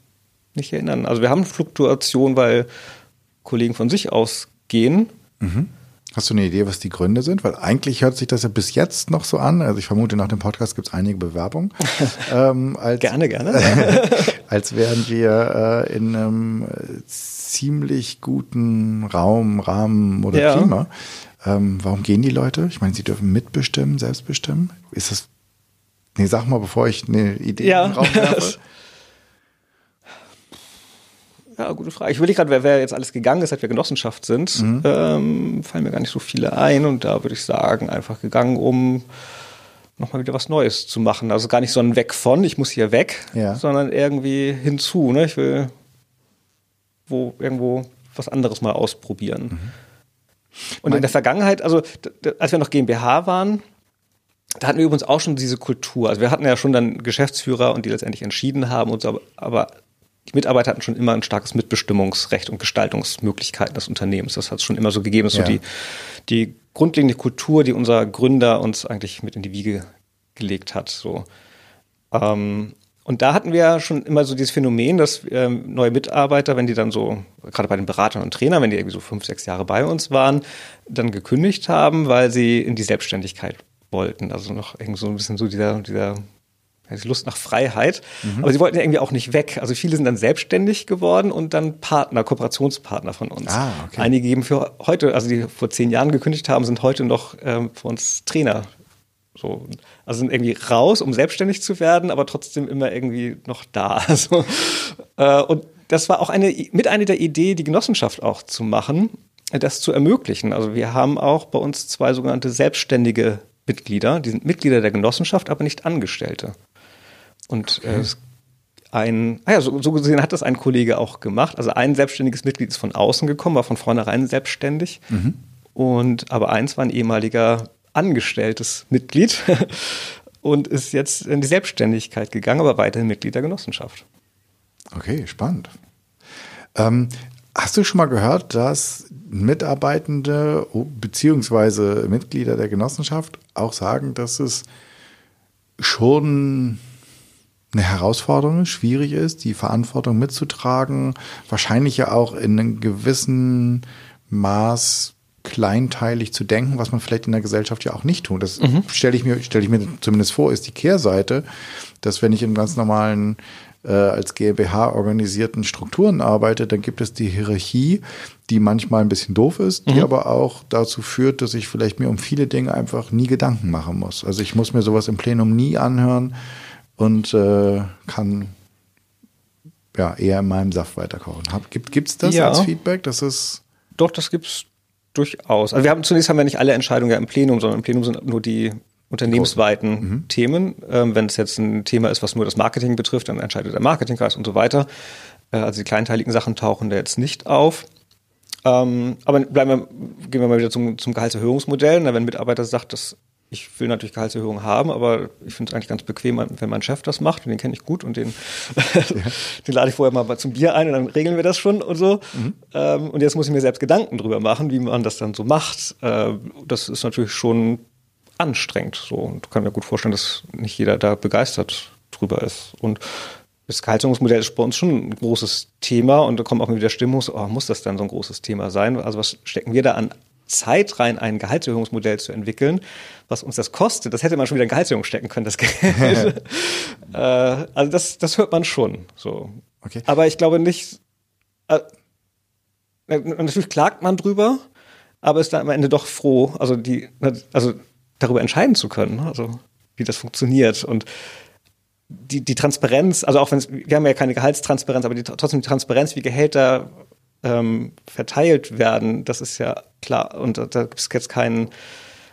Speaker 1: nicht erinnern. Also wir haben Fluktuation, weil Kollegen von sich aus gehen.
Speaker 2: Mhm. Hast du eine Idee, was die Gründe sind? Weil eigentlich hört sich das ja bis jetzt noch so an. Also ich vermute, nach dem Podcast gibt es einige Bewerbungen.
Speaker 1: ähm, als, gerne, gerne.
Speaker 2: als wären wir äh, in einem ziemlich guten Raum, Rahmen oder ja. Klima. Ähm, warum gehen die Leute? Ich meine, sie dürfen mitbestimmen, selbstbestimmen. Ist das. Nee, sag mal, bevor ich eine Idee
Speaker 1: ja. in den Raum werfe. Ja, gute Frage. Ich will nicht gerade, wer, wer jetzt alles gegangen ist, seit wir Genossenschaft sind, mhm. ähm, fallen mir gar nicht so viele ein. Und da würde ich sagen, einfach gegangen, um nochmal wieder was Neues zu machen. Also gar nicht so ein Weg von, ich muss hier weg, ja. sondern irgendwie hinzu. Ne? Ich will wo irgendwo was anderes mal ausprobieren. Mhm. Und in der Vergangenheit, also als wir noch GmbH waren, da hatten wir übrigens auch schon diese Kultur. Also wir hatten ja schon dann Geschäftsführer und die letztendlich entschieden haben und so, aber die Mitarbeiter hatten schon immer ein starkes Mitbestimmungsrecht und Gestaltungsmöglichkeiten des Unternehmens. Das hat es schon immer so gegeben. Das ist ja. so die, die grundlegende Kultur, die unser Gründer uns eigentlich mit in die Wiege gelegt hat. So. Ähm, und da hatten wir schon immer so dieses Phänomen, dass ähm, neue Mitarbeiter, wenn die dann so, gerade bei den Beratern und Trainern, wenn die irgendwie so fünf, sechs Jahre bei uns waren, dann gekündigt haben, weil sie in die Selbstständigkeit wollten. Also noch irgendwie so ein bisschen so dieser, dieser Lust nach Freiheit. Mhm. Aber sie wollten ja irgendwie auch nicht weg. Also viele sind dann selbstständig geworden und dann Partner, Kooperationspartner von uns. Ah, okay. Einige geben für heute, also die vor zehn Jahren gekündigt haben, sind heute noch ähm, für uns Trainer so, also sind irgendwie raus, um selbstständig zu werden, aber trotzdem immer irgendwie noch da. Also, äh, und das war auch eine, mit einer der Idee, die Genossenschaft auch zu machen, das zu ermöglichen. Also wir haben auch bei uns zwei sogenannte selbstständige Mitglieder, die sind Mitglieder der Genossenschaft, aber nicht Angestellte. Und okay. äh, ein, ah ja, so, so gesehen hat das ein Kollege auch gemacht. Also ein selbstständiges Mitglied ist von außen gekommen, war von vornherein selbstständig. Mhm. Und aber eins war ein ehemaliger angestelltes Mitglied und ist jetzt in die Selbstständigkeit gegangen, aber weiterhin Mitglied der Genossenschaft.
Speaker 2: Okay, spannend. Ähm, hast du schon mal gehört, dass Mitarbeitende bzw. Mitglieder der Genossenschaft auch sagen, dass es schon eine Herausforderung ist, schwierig ist, die Verantwortung mitzutragen, wahrscheinlich ja auch in einem gewissen Maß kleinteilig zu denken, was man vielleicht in der Gesellschaft ja auch nicht tut. Das mhm. stelle ich mir, stelle ich mir zumindest vor, ist die Kehrseite, dass wenn ich in ganz normalen äh, als GmbH organisierten Strukturen arbeite, dann gibt es die Hierarchie, die manchmal ein bisschen doof ist, die mhm. aber auch dazu führt, dass ich vielleicht mir um viele Dinge einfach nie Gedanken machen muss. Also ich muss mir sowas im Plenum nie anhören und äh, kann ja eher in meinem Saft weiterkochen. Gibt es das ja. als Feedback? Das ist
Speaker 1: doch, das gibt's Durchaus. Also wir haben zunächst haben wir nicht alle Entscheidungen ja im Plenum, sondern im Plenum sind nur die unternehmensweiten mhm. Themen. Ähm, wenn es jetzt ein Thema ist, was nur das Marketing betrifft, dann entscheidet der Marketingkreis und so weiter. Äh, also die kleinteiligen Sachen tauchen da jetzt nicht auf. Ähm, aber bleiben wir, gehen wir mal wieder zum, zum Gehaltserhöhungsmodell. Na, wenn ein Mitarbeiter sagt, dass ich will natürlich Gehaltserhöhungen haben, aber ich finde es eigentlich ganz bequem, wenn mein Chef das macht und den kenne ich gut und den, ja. den lade ich vorher mal zum Bier ein und dann regeln wir das schon und so. Mhm. Ähm, und jetzt muss ich mir selbst Gedanken drüber machen, wie man das dann so macht. Äh, das ist natürlich schon anstrengend. So und kann mir gut vorstellen, dass nicht jeder da begeistert drüber ist. Und das Gehaltserhöhungsmodell ist bei uns schon ein großes Thema und da kommt auch wieder Stimmung, oh, muss das dann so ein großes Thema sein? Also was stecken wir da an Zeit rein, ein Gehaltserhöhungsmodell zu entwickeln, was uns das kostet, das hätte man schon wieder in Gehaltserhöhung stecken können, das Geld. äh, also das, das hört man schon. So. Okay. Aber ich glaube nicht. Äh, natürlich klagt man drüber, aber ist dann am Ende doch froh, also die, also darüber entscheiden zu können, also wie das funktioniert und die, die Transparenz, also auch wenn wir haben ja keine Gehaltstransparenz, aber die, trotzdem die Transparenz, wie Gehälter ähm, verteilt werden, das ist ja klar. Und da, da gibt es jetzt keinen,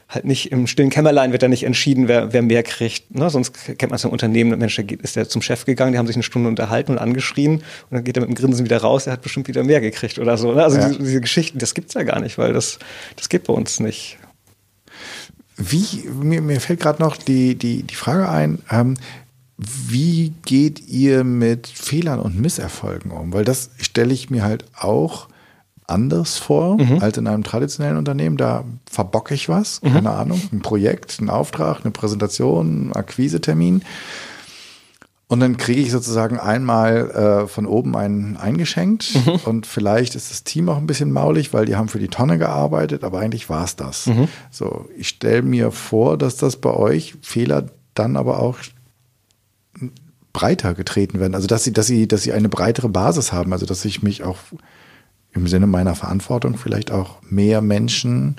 Speaker 1: halt nicht im stillen Kämmerlein wird da nicht entschieden, wer, wer mehr kriegt. Ne? Sonst kennt man es im Unternehmen, der Mensch, ist der zum Chef gegangen, die haben sich eine Stunde unterhalten und angeschrien und dann geht er mit dem Grinsen wieder raus, der hat bestimmt wieder mehr gekriegt oder so. Ne? Also ja. diese, diese, Geschichten, das gibt's ja gar nicht, weil das, das geht bei uns nicht.
Speaker 2: Wie, mir, mir fällt gerade noch die, die, die Frage ein, ähm, wie geht ihr mit Fehlern und Misserfolgen um? Weil das stelle ich mir halt auch anders vor mhm. als in einem traditionellen Unternehmen. Da verbocke ich was, mhm. keine Ahnung, ein Projekt, ein Auftrag, eine Präsentation, ein Akquisetermin. Und dann kriege ich sozusagen einmal äh, von oben einen eingeschenkt mhm. und vielleicht ist das Team auch ein bisschen maulig, weil die haben für die Tonne gearbeitet, aber eigentlich war es das. Mhm. So, ich stelle mir vor, dass das bei euch Fehler dann aber auch breiter getreten werden. Also dass sie, dass sie, dass sie eine breitere Basis haben. Also dass ich mich auch im Sinne meiner Verantwortung vielleicht auch mehr Menschen,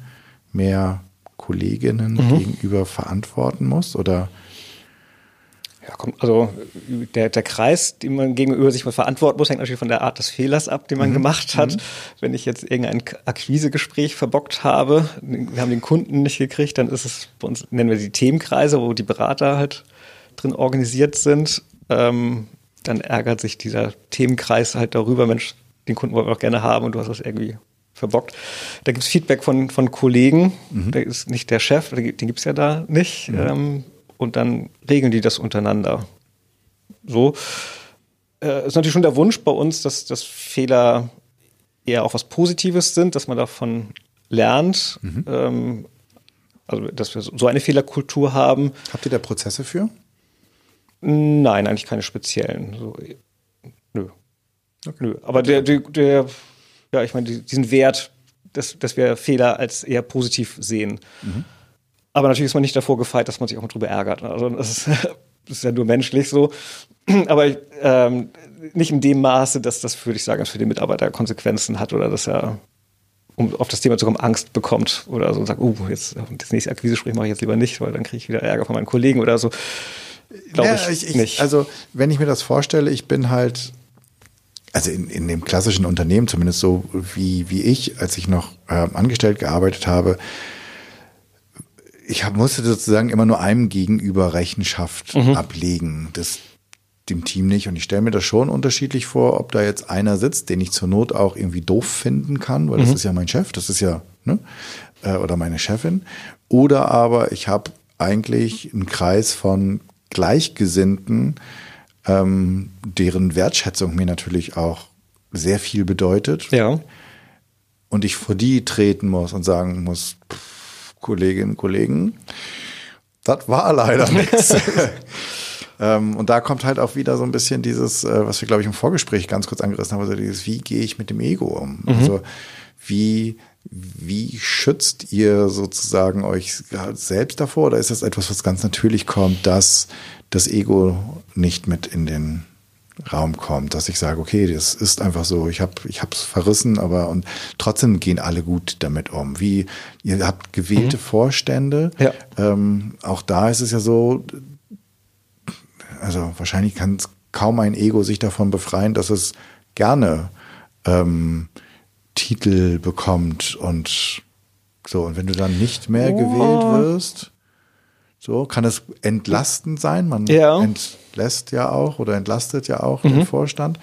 Speaker 2: mehr Kolleginnen mhm. gegenüber verantworten muss oder
Speaker 1: ja, kommt, also der, der Kreis, den man gegenüber sich mal verantworten muss, hängt natürlich von der Art des Fehlers ab, den man mhm. gemacht hat. Mhm. Wenn ich jetzt irgendein Akquisegespräch verbockt habe, wir haben den Kunden nicht gekriegt, dann ist es bei uns, nennen wir die Themenkreise, wo die Berater halt drin organisiert sind ähm, dann ärgert sich dieser Themenkreis halt darüber, Mensch, den Kunden wollen wir auch gerne haben und du hast das irgendwie verbockt. Da gibt es Feedback von, von Kollegen, mhm. der ist nicht der Chef, den gibt es ja da nicht. Mhm. Ähm, und dann regeln die das untereinander. So. Äh, ist natürlich schon der Wunsch bei uns, dass, dass Fehler eher auch was Positives sind, dass man davon lernt. Mhm. Ähm, also, dass wir so eine Fehlerkultur haben.
Speaker 2: Habt ihr da Prozesse für?
Speaker 1: Nein, eigentlich keine speziellen. So, nö. Okay. Nö. Aber der, der, der, ja, ich meine, diesen Wert, dass, dass wir Fehler als eher positiv sehen. Mhm. Aber natürlich ist man nicht davor gefeit, dass man sich auch mal drüber ärgert. Also das ist, das ist ja nur menschlich so. Aber ähm, nicht in dem Maße, dass das, würde ich sagen, für den Mitarbeiter Konsequenzen hat oder dass er um auf das Thema zu kommen, Angst bekommt oder so und sagt, uh, jetzt das nächste Akquise-Gespräch mache ich jetzt lieber nicht, weil dann kriege ich wieder Ärger von meinen Kollegen oder so.
Speaker 2: Glaube ja, ich, ich, nicht. Also, wenn ich mir das vorstelle, ich bin halt, also in, in dem klassischen Unternehmen, zumindest so wie, wie ich, als ich noch äh, angestellt gearbeitet habe, ich hab, musste sozusagen immer nur einem gegenüber Rechenschaft mhm. ablegen. Das dem Team nicht. Und ich stelle mir das schon unterschiedlich vor, ob da jetzt einer sitzt, den ich zur Not auch irgendwie doof finden kann, weil mhm. das ist ja mein Chef, das ist ja, ne? Äh, oder meine Chefin. Oder aber ich habe eigentlich einen Kreis von Gleichgesinnten, ähm, deren Wertschätzung mir natürlich auch sehr viel bedeutet.
Speaker 1: Ja.
Speaker 2: Und ich vor die treten muss und sagen muss, pff, Kolleginnen, Kollegen, das war leider nichts. Ähm, und da kommt halt auch wieder so ein bisschen dieses, äh, was wir, glaube ich, im Vorgespräch ganz kurz angerissen haben, also dieses, wie gehe ich mit dem Ego um? Mhm. Also wie, wie schützt ihr sozusagen euch selbst davor? Oder ist das etwas, was ganz natürlich kommt, dass das Ego nicht mit in den Raum kommt, dass ich sage, okay, das ist einfach so, ich habe ich hab's verrissen, aber und trotzdem gehen alle gut damit um. Wie ihr habt gewählte mhm. Vorstände, ja. ähm, auch da ist es ja so, also wahrscheinlich kann kaum ein Ego sich davon befreien, dass es gerne ähm, Titel bekommt und so. Und wenn du dann nicht mehr oh. gewählt wirst, so kann es entlastend sein. Man ja. entlässt ja auch oder entlastet ja auch mhm. den Vorstand.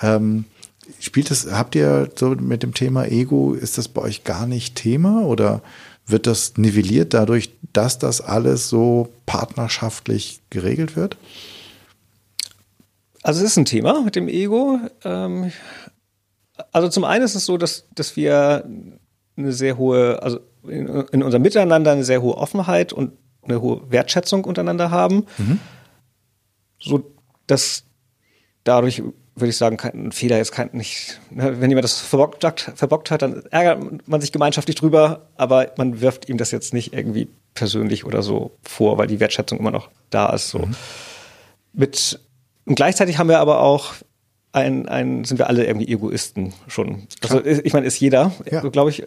Speaker 2: Ähm, spielt es, habt ihr so mit dem Thema Ego, ist das bei euch gar nicht Thema oder wird das nivelliert dadurch, dass das alles so partnerschaftlich geregelt wird?
Speaker 1: Also es ist ein Thema mit dem Ego. Ähm, also zum einen ist es so, dass, dass wir eine sehr hohe, also in, in unserem Miteinander eine sehr hohe Offenheit und eine hohe Wertschätzung untereinander haben. Mhm. So dass dadurch würde ich sagen, kein Fehler jetzt kein nicht. Ne, wenn jemand das verbockt hat, verbockt hat, dann ärgert man sich gemeinschaftlich drüber, aber man wirft ihm das jetzt nicht irgendwie persönlich oder so vor, weil die Wertschätzung immer noch da ist. So. Mhm. Mit und gleichzeitig haben wir aber auch ein, ein, sind wir alle irgendwie Egoisten schon. Also ich meine, ist jeder, ja. glaube ich,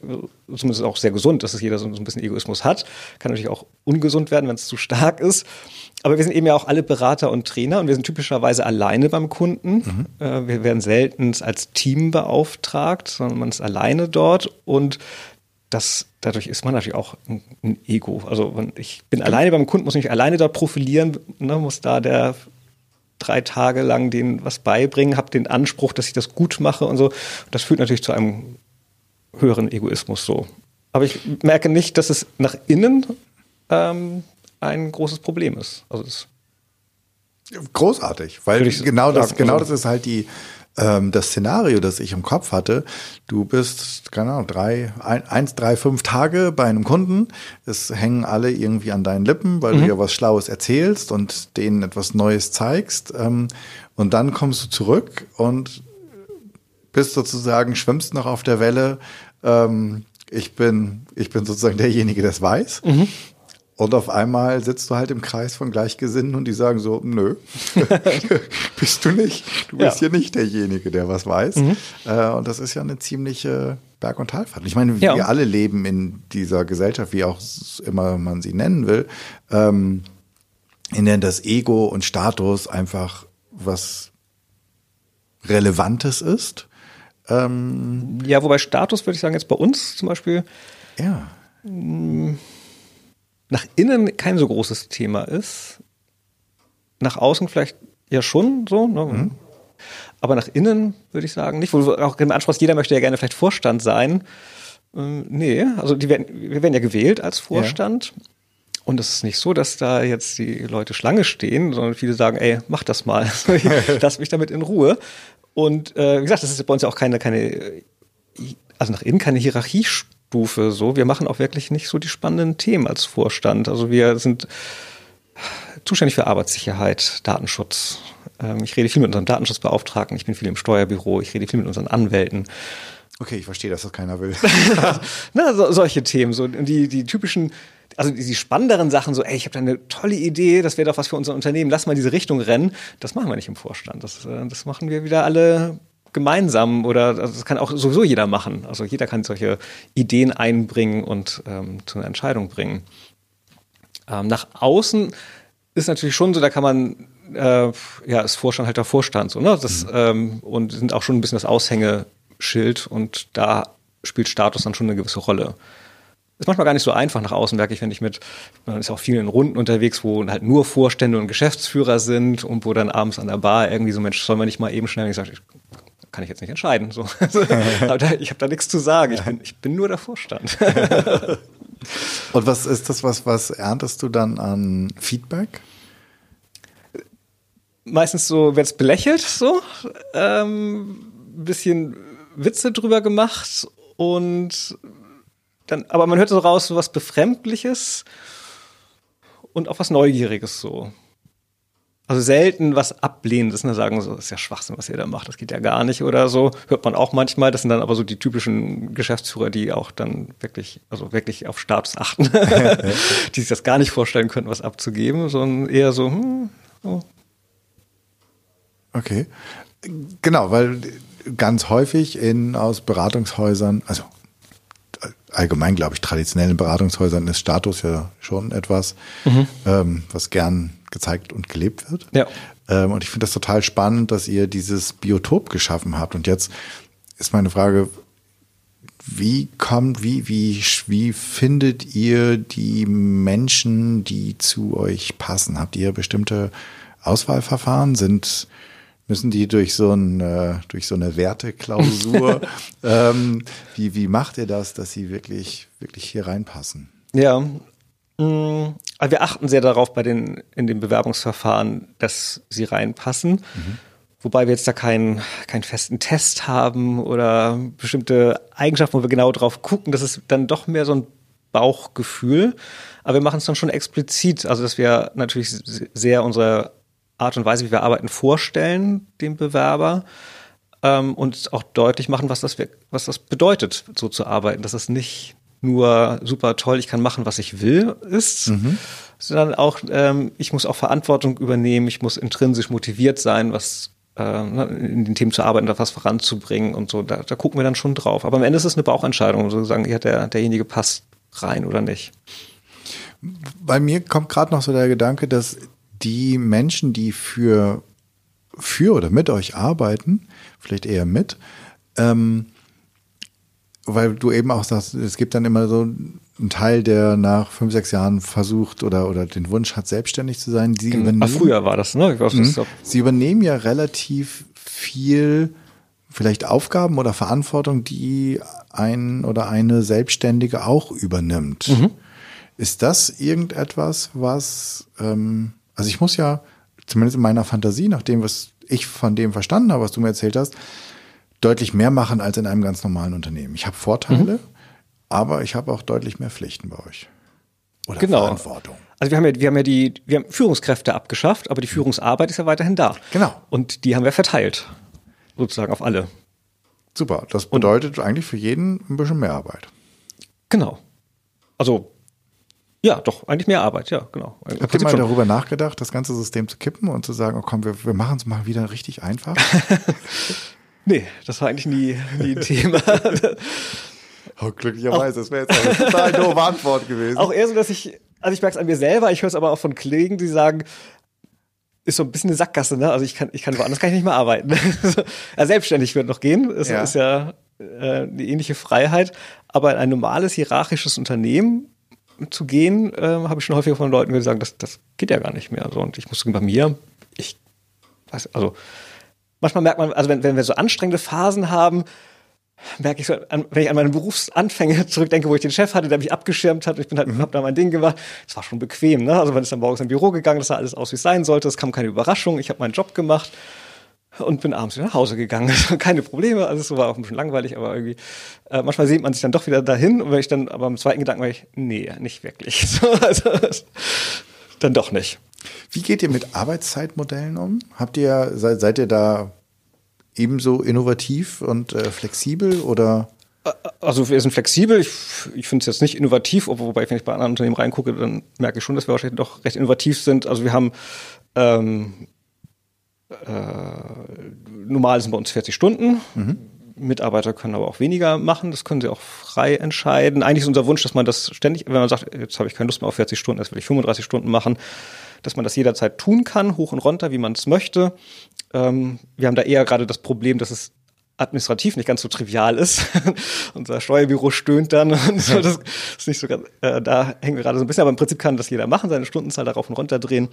Speaker 1: zumindest auch sehr gesund, dass es jeder so ein bisschen Egoismus hat. Kann natürlich auch ungesund werden, wenn es zu stark ist. Aber wir sind eben ja auch alle Berater und Trainer und wir sind typischerweise alleine beim Kunden. Mhm. Äh, wir werden selten als Team beauftragt, sondern man ist alleine dort und das, dadurch ist man natürlich auch ein, ein Ego. Also ich bin alleine beim Kunden, muss mich alleine dort profilieren, ne, muss da der drei Tage lang denen was beibringen, habe den Anspruch, dass ich das gut mache und so. Das führt natürlich zu einem höheren Egoismus so. Aber ich merke nicht, dass es nach innen ähm, ein großes Problem ist. Also das
Speaker 2: Großartig, weil genau das, genau das ist halt die, ähm, das Szenario, das ich im Kopf hatte, du bist, keine Ahnung, drei, ein, eins, drei, fünf Tage bei einem Kunden, es hängen alle irgendwie an deinen Lippen, weil mhm. du ja was Schlaues erzählst und denen etwas Neues zeigst. Ähm, und dann kommst du zurück und bist sozusagen, schwimmst noch auf der Welle. Ähm, ich bin, ich bin sozusagen derjenige, der es weiß. Mhm. Und auf einmal sitzt du halt im Kreis von Gleichgesinnten und die sagen so, nö, bist du nicht. Du bist ja. hier nicht derjenige, der was weiß. Mhm. Äh, und das ist ja eine ziemliche Berg- und Talfahrt. Ich meine, ja. wir alle leben in dieser Gesellschaft, wie auch immer man sie nennen will, ähm, in der das Ego und Status einfach was Relevantes ist.
Speaker 1: Ähm, ja, wobei Status würde ich sagen, jetzt bei uns zum Beispiel.
Speaker 2: Ja.
Speaker 1: Nach innen kein so großes Thema ist. Nach außen vielleicht ja schon so. Ne? Mhm. Aber nach innen würde ich sagen nicht. Wo auch im Anspruch, jeder möchte ja gerne vielleicht Vorstand sein. Ähm, nee, also die werden, wir werden ja gewählt als Vorstand. Ja. Und es ist nicht so, dass da jetzt die Leute Schlange stehen, sondern viele sagen, ey, mach das mal. Lass mich damit in Ruhe. Und äh, wie gesagt, das ist bei uns ja auch keine, keine, also nach innen keine Hierarchiestufe so. Wir machen auch wirklich nicht so die spannenden Themen als Vorstand. Also wir sind zuständig für Arbeitssicherheit, Datenschutz. Ähm, ich rede viel mit unserem Datenschutzbeauftragten, ich bin viel im Steuerbüro, ich rede viel mit unseren Anwälten.
Speaker 2: Okay, ich verstehe, dass das keiner will.
Speaker 1: Na, so, solche Themen, so die, die typischen, also die, die spannenderen Sachen, so, ey, ich habe da eine tolle Idee, das wäre doch was für unser Unternehmen, lass mal diese Richtung rennen. Das machen wir nicht im Vorstand. Das, äh, das machen wir wieder alle gemeinsam oder also das kann auch sowieso jeder machen. Also jeder kann solche Ideen einbringen und ähm, zu einer Entscheidung bringen. Ähm, nach außen ist natürlich schon so, da kann man äh, ja, ist Vorstand halt der Vorstand so, ne? Das, mhm. ähm, und sind auch schon ein bisschen das Aushängeschild und da spielt Status dann schon eine gewisse Rolle. Ist manchmal gar nicht so einfach nach außen, merke ich, wenn ich mit, man ist auch viel in Runden unterwegs, wo halt nur Vorstände und Geschäftsführer sind und wo dann abends an der Bar irgendwie so, Mensch, soll man nicht mal eben schnell, ich sage, kann ich jetzt nicht entscheiden. So. Aber da, ich habe da nichts zu sagen. Ich bin, ich bin nur der Vorstand.
Speaker 2: Und was ist das, was, was erntest du dann an Feedback?
Speaker 1: Meistens so wird es belächelt, so. Ähm, bisschen Witze drüber gemacht und dann, aber man hört so raus, so was Befremdliches und auch was Neugieriges so. Also selten was Ablehnendes, ne, sagen so, das ist ja Schwachsinn, was ihr da macht, das geht ja gar nicht oder so. Hört man auch manchmal. Das sind dann aber so die typischen Geschäftsführer, die auch dann wirklich, also wirklich auf Status achten, die sich das gar nicht vorstellen könnten, was abzugeben, sondern eher so, hm, oh.
Speaker 2: Okay. Genau, weil ganz häufig in aus Beratungshäusern, also allgemein glaube ich, traditionellen Beratungshäusern ist Status ja schon etwas, mhm. ähm, was gern gezeigt und gelebt wird.
Speaker 1: Ja.
Speaker 2: Ähm, und ich finde das total spannend, dass ihr dieses Biotop geschaffen habt. Und jetzt ist meine Frage, wie kommt, wie, wie, wie findet ihr die Menschen, die zu euch passen? Habt ihr bestimmte Auswahlverfahren? Sind, müssen die durch so, ein, äh, durch so eine Werteklausur? ähm, wie, wie macht ihr das, dass sie wirklich, wirklich hier reinpassen?
Speaker 1: Ja, Mm, also wir achten sehr darauf bei den, in den Bewerbungsverfahren, dass sie reinpassen. Mhm. Wobei wir jetzt da keinen, keinen festen Test haben oder bestimmte Eigenschaften, wo wir genau drauf gucken. Das ist dann doch mehr so ein Bauchgefühl. Aber wir machen es dann schon explizit. Also, dass wir natürlich sehr unsere Art und Weise, wie wir arbeiten, vorstellen dem Bewerber ähm, und auch deutlich machen, was das, was das bedeutet, so zu arbeiten. Dass es nicht nur super toll, ich kann machen, was ich will, ist, mhm. sondern auch, ähm, ich muss auch Verantwortung übernehmen, ich muss intrinsisch motiviert sein, was äh, in den Themen zu arbeiten, da was voranzubringen und so. Da, da gucken wir dann schon drauf. Aber am Ende ist es eine Bauchentscheidung, sozusagen, ja, der, derjenige passt rein oder nicht.
Speaker 2: Bei mir kommt gerade noch so der Gedanke, dass die Menschen, die für, für oder mit euch arbeiten, vielleicht eher mit, ähm, weil du eben auch sagst, es gibt dann immer so einen Teil, der nach fünf, sechs Jahren versucht oder, oder den Wunsch hat, selbstständig zu sein.
Speaker 1: Sie übernehmen, Ach, früher war das, ne? Ich weiß,
Speaker 2: mhm. Sie übernehmen ja relativ viel vielleicht Aufgaben oder Verantwortung, die ein oder eine Selbstständige auch übernimmt. Mhm. Ist das irgendetwas, was, ähm, also ich muss ja, zumindest in meiner Fantasie, nach dem, was ich von dem verstanden habe, was du mir erzählt hast, deutlich mehr machen als in einem ganz normalen Unternehmen. Ich habe Vorteile, mhm. aber ich habe auch deutlich mehr Pflichten bei euch.
Speaker 1: Oder genau. Verantwortung. Also wir haben ja, wir haben ja die, wir haben Führungskräfte abgeschafft, aber die Führungsarbeit ist ja weiterhin da.
Speaker 2: Genau.
Speaker 1: Und die haben wir verteilt. Sozusagen auf alle.
Speaker 2: Super. Das bedeutet Und, eigentlich für jeden ein bisschen mehr Arbeit.
Speaker 1: Genau. Also ja, doch, eigentlich mehr Arbeit, ja, genau.
Speaker 2: Habt ihr mal darüber nachgedacht, das ganze System zu kippen und zu sagen, oh komm, wir, wir machen es mal wieder richtig einfach?
Speaker 1: Nee, das war eigentlich nie, nie ein Thema.
Speaker 2: oh, glücklicherweise, auch, das wäre jetzt eine total doofe Antwort gewesen.
Speaker 1: Auch eher so, dass ich, also ich merke es an mir selber, ich höre es aber auch von Kollegen, die sagen, ist so ein bisschen eine Sackgasse, ne? Also ich kann, ich kann woanders kann ich nicht mehr arbeiten. ja, selbstständig wird noch gehen, ist ja, ist ja äh, eine ähnliche Freiheit. Aber in ein normales hierarchisches Unternehmen zu gehen, äh, habe ich schon häufiger von Leuten gesagt, das, das geht ja gar nicht mehr. So, und ich musste bei mir, ich weiß, also manchmal merkt man, also wenn, wenn wir so anstrengende Phasen haben, merke ich so, an, wenn ich an meine Berufsanfänge zurückdenke, wo ich den Chef hatte, der mich abgeschirmt hat, ich bin halt, mhm. hab da mein Ding gemacht. Es war schon bequem, ne? Also man ist dann morgens im Büro gegangen, das sah alles aus, wie es sein sollte, es kam keine Überraschung, ich habe meinen Job gemacht und bin abends wieder nach Hause gegangen. keine Probleme, alles so war auch ein bisschen langweilig, aber irgendwie, äh, manchmal sieht man sich dann doch wieder dahin und wenn ich dann, aber im zweiten Gedanken war ich, nee, nicht wirklich. So, also, dann doch nicht.
Speaker 2: Wie geht ihr mit Arbeitszeitmodellen um? Habt ihr, seid, seid ihr da ebenso innovativ und äh, flexibel oder?
Speaker 1: Also wir sind flexibel. Ich, ich finde es jetzt nicht innovativ, wobei wenn ich bei anderen Unternehmen reingucke, dann merke ich schon, dass wir wahrscheinlich doch recht innovativ sind. Also wir haben ähm, äh, normal sind bei uns 40 Stunden. Mhm. Mitarbeiter können aber auch weniger machen, das können sie auch frei entscheiden. Eigentlich ist unser Wunsch, dass man das ständig, wenn man sagt, jetzt habe ich keine Lust mehr auf 40 Stunden, jetzt will ich 35 Stunden machen, dass man das jederzeit tun kann, hoch und runter, wie man es möchte. Ähm, wir haben da eher gerade das Problem, dass es administrativ nicht ganz so trivial ist. Unser Steuerbüro stöhnt dann und so, das ist nicht so ganz, äh, da hängen wir gerade so ein bisschen, aber im Prinzip kann das jeder machen, seine Stundenzahl darauf und runter drehen.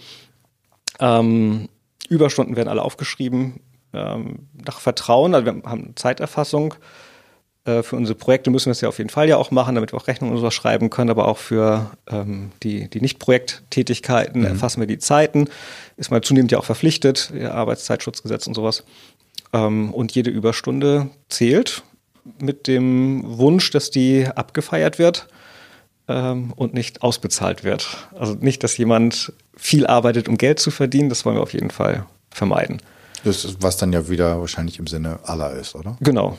Speaker 1: Ähm, Überstunden werden alle aufgeschrieben ähm, nach Vertrauen, also wir haben Zeiterfassung äh, für unsere Projekte müssen wir es ja auf jeden Fall ja auch machen, damit wir auch Rechnungen und sowas schreiben können, aber auch für ähm, die, die Nicht-Projekttätigkeiten mhm. erfassen wir die Zeiten. Ist man zunehmend ja auch verpflichtet, ja, Arbeitszeitschutzgesetz und sowas. Ähm, und jede Überstunde zählt mit dem Wunsch, dass die abgefeiert wird ähm, und nicht ausbezahlt wird. Also nicht, dass jemand viel arbeitet, um Geld zu verdienen, das wollen wir auf jeden Fall vermeiden.
Speaker 2: Das, was dann ja wieder wahrscheinlich im Sinne aller ist, oder?
Speaker 1: Genau,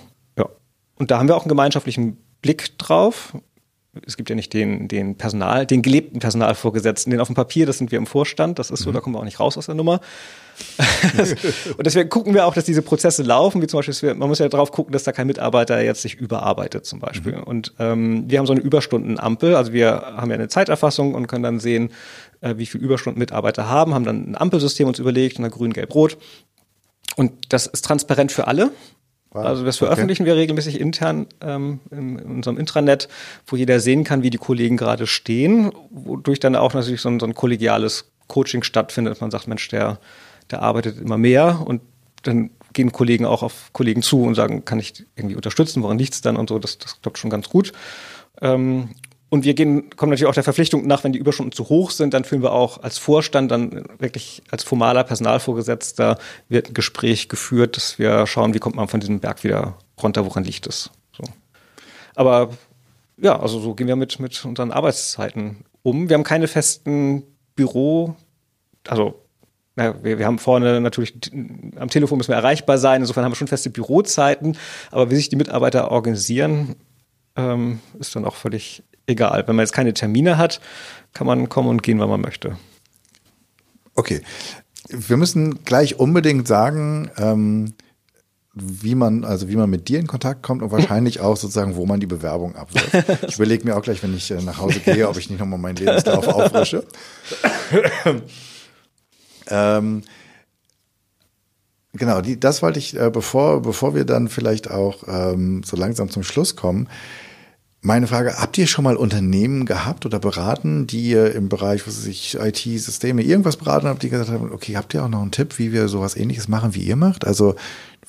Speaker 1: und da haben wir auch einen gemeinschaftlichen Blick drauf. Es gibt ja nicht den, den Personal, den gelebten Personalvorgesetzten, den auf dem Papier, das sind wir im Vorstand, das ist so, mhm. da kommen wir auch nicht raus aus der Nummer. und deswegen gucken wir auch, dass diese Prozesse laufen, wie zum Beispiel, man muss ja drauf gucken, dass da kein Mitarbeiter jetzt sich überarbeitet zum Beispiel. Mhm. Und ähm, wir haben so eine Überstundenampel, also wir haben ja eine Zeiterfassung und können dann sehen, äh, wie viele Überstunden Mitarbeiter haben, haben dann ein Ampelsystem uns überlegt, und grün, gelb, rot. Und das ist transparent für alle. Also das veröffentlichen okay. wir regelmäßig intern ähm, in, in, unserem Intranet, wo jeder sehen kann, wie die Kollegen gerade stehen, wodurch dann auch natürlich so ein, so ein kollegiales Coaching stattfindet, man sagt, Mensch, der, der arbeitet immer mehr und dann gehen Kollegen auch auf Kollegen zu und sagen, kann ich irgendwie unterstützen, woran liegt es dann und so, das, das klappt schon ganz gut. Ähm, und wir gehen, kommen natürlich auch der Verpflichtung nach, wenn die Überstunden zu hoch sind, dann führen wir auch als Vorstand, dann wirklich als formaler Personalvorgesetzter wird ein Gespräch geführt, dass wir schauen, wie kommt man von diesem Berg wieder runter, woran liegt es. So. Aber ja, also so gehen wir mit, mit unseren Arbeitszeiten um. Wir haben keine festen Büro, also ja, wir, wir haben vorne natürlich, am Telefon müssen wir erreichbar sein, insofern haben wir schon feste Bürozeiten, aber wie sich die Mitarbeiter organisieren, ähm, ist dann auch völlig egal. Wenn man jetzt keine Termine hat, kann man kommen und gehen, wann man möchte.
Speaker 2: Okay. Wir müssen gleich unbedingt sagen, ähm, wie man, also wie man mit dir in Kontakt kommt und wahrscheinlich auch sozusagen, wo man die Bewerbung abwirft. Ich überlege mir auch gleich, wenn ich äh, nach Hause gehe, ob ich nicht nochmal meinen Lebenslauf auffrische. ähm, genau, die, das wollte ich, äh, bevor, bevor wir dann vielleicht auch ähm, so langsam zum Schluss kommen, meine Frage, habt ihr schon mal Unternehmen gehabt oder beraten, die ihr im Bereich, was weiß ich, IT-Systeme, irgendwas beraten habt, die gesagt haben, okay, habt ihr auch noch einen Tipp, wie wir sowas ähnliches machen, wie ihr macht? Also,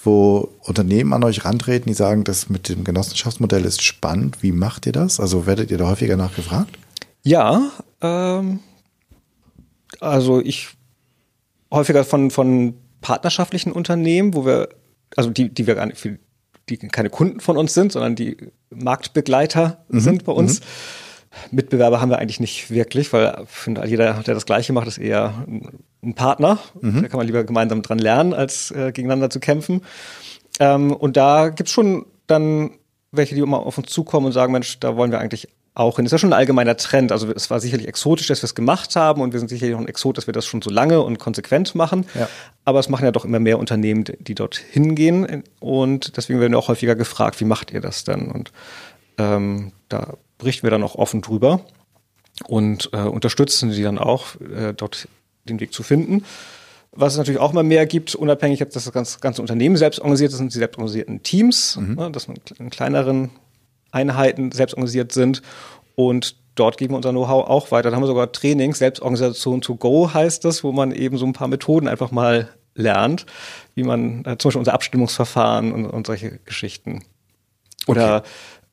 Speaker 2: wo Unternehmen an euch rantreten, die sagen, das mit dem Genossenschaftsmodell ist spannend, wie macht ihr das? Also, werdet ihr da häufiger nachgefragt?
Speaker 1: Ja, ähm, also ich häufiger von, von partnerschaftlichen Unternehmen, wo wir, also die, die wir gar nicht, für die keine Kunden von uns sind, sondern die Marktbegleiter mhm. sind bei uns. Mhm. Mitbewerber haben wir eigentlich nicht wirklich, weil finde, jeder, der das Gleiche macht, ist eher ein Partner. Mhm. Da kann man lieber gemeinsam dran lernen, als äh, gegeneinander zu kämpfen. Ähm, und da gibt's schon dann welche, die immer auf uns zukommen und sagen, Mensch, da wollen wir eigentlich auch hin. Das ist ja schon ein allgemeiner Trend. Also es war sicherlich exotisch, dass wir es gemacht haben und wir sind sicherlich auch ein Exot, dass wir das schon so lange und konsequent machen. Ja. Aber es machen ja doch immer mehr Unternehmen, die dort hingehen und deswegen werden wir auch häufiger gefragt, wie macht ihr das denn? Und ähm, da berichten wir dann auch offen drüber und äh, unterstützen sie dann auch, äh, dort den Weg zu finden. Was es natürlich auch immer mehr gibt, unabhängig, dass das ganze, ganze Unternehmen selbst organisiert ist, sind die selbst organisierten Teams, mhm. ne, dass man in kleineren Einheiten selbst organisiert sind und dort geben wir unser Know-how auch weiter. Da haben wir sogar Trainings, Selbstorganisation to go heißt das, wo man eben so ein paar Methoden einfach mal lernt, wie man äh, zum Beispiel unser Abstimmungsverfahren und, und solche Geschichten. Oder okay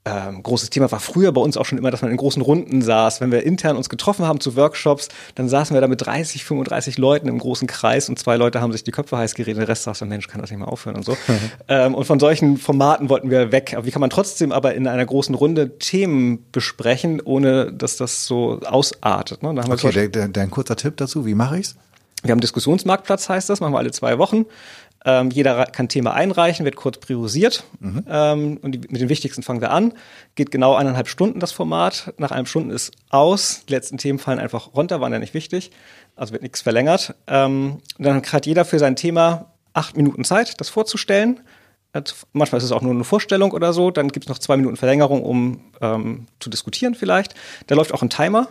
Speaker 1: ähm, großes Thema war früher bei uns auch schon immer, dass man in großen Runden saß. Wenn wir intern uns getroffen haben zu Workshops, dann saßen wir da mit 30, 35 Leuten im großen Kreis und zwei Leute haben sich die Köpfe heiß geredet. Der Rest saß so, Mensch, kann das nicht mal aufhören und so. ähm, und von solchen Formaten wollten wir weg. Aber wie kann man trotzdem aber in einer großen Runde Themen besprechen, ohne dass das so ausartet? Ne?
Speaker 2: okay, der, der, der, ein kurzer Tipp dazu. Wie mache ich's?
Speaker 1: Wir haben Diskussionsmarktplatz, heißt das, machen wir alle zwei Wochen. Ähm, jeder kann Thema einreichen, wird kurz priorisiert. Mhm. Ähm, und die, mit den wichtigsten fangen wir an. Geht genau eineinhalb Stunden das Format. Nach einem Stunden ist aus. Die letzten Themen fallen einfach runter, waren ja nicht wichtig. Also wird nichts verlängert. Ähm, dann hat jeder für sein Thema acht Minuten Zeit, das vorzustellen. Manchmal ist es auch nur eine Vorstellung oder so. Dann gibt es noch zwei Minuten Verlängerung, um ähm, zu diskutieren vielleicht. Da läuft auch ein Timer.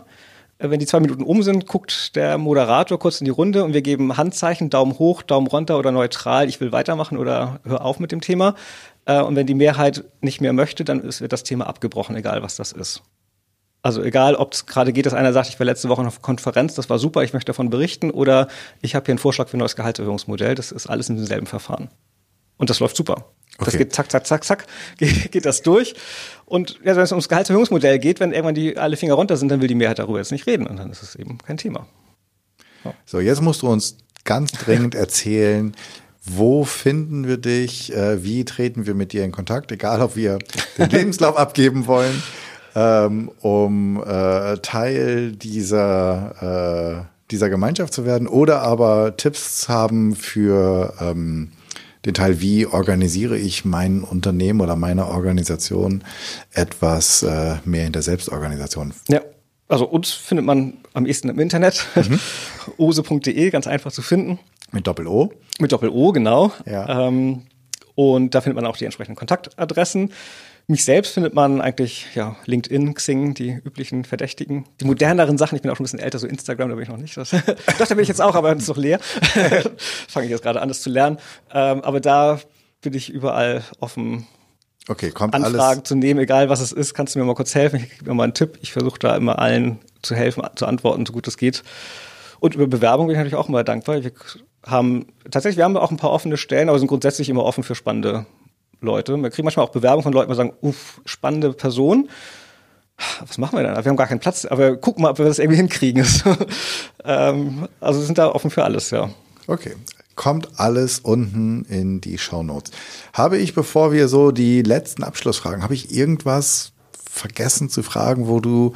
Speaker 1: Äh, wenn die zwei Minuten um sind, guckt der Moderator kurz in die Runde und wir geben Handzeichen, Daumen hoch, Daumen runter oder neutral, ich will weitermachen oder hör auf mit dem Thema. Äh, und wenn die Mehrheit nicht mehr möchte, dann wird das Thema abgebrochen, egal was das ist. Also egal, ob es gerade geht, dass einer sagt, ich war letzte Woche auf Konferenz, das war super, ich möchte davon berichten, oder ich habe hier einen Vorschlag für ein neues Gehaltserhöhungsmodell, das ist alles in demselben Verfahren. Und das läuft super. Okay. Das geht zack, zack, zack, zack, geht, geht das durch. Und ja, wenn es ums Gehaltserhöhungsmodell geht, wenn irgendwann die alle Finger runter sind, dann will die Mehrheit darüber jetzt nicht reden und dann ist es eben kein Thema.
Speaker 2: Ja. So, jetzt musst du uns ganz dringend erzählen, wo finden wir dich? Äh, wie treten wir mit dir in Kontakt? Egal, ob wir den Lebenslauf abgeben wollen, ähm, um äh, Teil dieser, äh, dieser Gemeinschaft zu werden oder aber Tipps haben für ähm, den Teil, wie organisiere ich mein Unternehmen oder meine Organisation etwas äh, mehr in der Selbstorganisation.
Speaker 1: Ja, also uns findet man am ehesten im Internet. Mhm. ose.de, ganz einfach zu finden.
Speaker 2: Mit Doppel-O?
Speaker 1: Mit Doppel-O, genau. Ja. Ähm, und da findet man auch die entsprechenden Kontaktadressen. Mich selbst findet man eigentlich, ja, LinkedIn, Xing, die üblichen Verdächtigen. Die moderneren Sachen, ich bin auch schon ein bisschen älter, so Instagram, da bin ich noch nicht. Das, doch, da bin ich jetzt auch, aber das ist noch leer. Fange ich jetzt gerade an, das zu lernen. Ähm, aber da bin ich überall offen.
Speaker 2: Okay, kommt
Speaker 1: Anfragen
Speaker 2: alles.
Speaker 1: zu nehmen, egal was es ist, kannst du mir mal kurz helfen. Ich gebe mir mal einen Tipp. Ich versuche da immer allen zu helfen, zu antworten, so gut es geht. Und über Bewerbung bin ich natürlich auch immer dankbar. Wir haben tatsächlich, wir haben auch ein paar offene Stellen, aber sind grundsätzlich immer offen für spannende Leute. Wir kriegen manchmal auch Bewerbungen von Leuten, die sagen, uff, spannende Person. Was machen wir denn? Wir haben gar keinen Platz, aber gucken mal, ob wir das irgendwie hinkriegen. ähm, also sind da offen für alles, ja.
Speaker 2: Okay. Kommt alles unten in die Shownotes. Habe ich, bevor wir so die letzten Abschlussfragen, habe ich irgendwas vergessen zu fragen, wo du,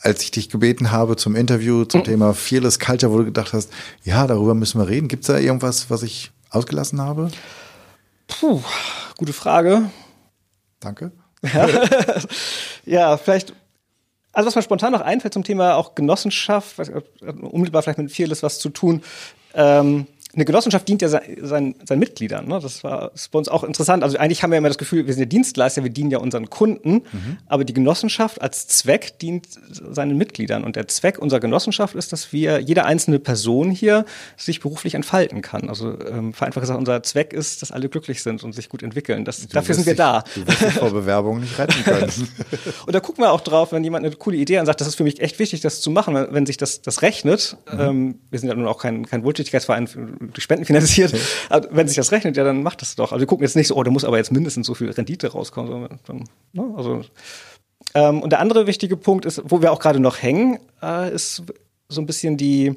Speaker 2: als ich dich gebeten habe zum Interview zum mhm. Thema Fearless Culture, wo du gedacht hast, ja, darüber müssen wir reden. Gibt es da irgendwas, was ich ausgelassen habe?
Speaker 1: Puh, gute Frage.
Speaker 2: Danke.
Speaker 1: Ja, vielleicht also was mir spontan noch einfällt zum Thema auch Genossenschaft, unmittelbar vielleicht mit Fearless was zu tun. Ähm, eine Genossenschaft dient ja seinen, seinen Mitgliedern. Ne? Das war das bei uns auch interessant. Also eigentlich haben wir immer das Gefühl, wir sind ja Dienstleister, wir dienen ja unseren Kunden, mhm. aber die Genossenschaft als Zweck dient seinen Mitgliedern. Und der Zweck unserer Genossenschaft ist, dass wir jede einzelne Person hier sich beruflich entfalten kann. Also ähm, vereinfacht gesagt, unser Zweck ist, dass alle glücklich sind und sich gut entwickeln. Das, dafür sind wir dich, da.
Speaker 2: Du wirst dich vor Bewerbungen nicht retten können.
Speaker 1: und da gucken wir auch drauf, wenn jemand eine coole Idee hat und sagt, das ist für mich echt wichtig, das zu machen, wenn, wenn sich das, das rechnet. Mhm. Ähm, wir sind ja nun auch kein, kein Wohltätigkeitsverein durch Spenden finanziert. Aber wenn sich das rechnet, ja, dann macht das doch. Also wir gucken jetzt nicht so, oh, da muss aber jetzt mindestens so viel Rendite rauskommen. Sondern, dann, ne, also, ähm, und der andere wichtige Punkt ist, wo wir auch gerade noch hängen, äh, ist so ein bisschen die,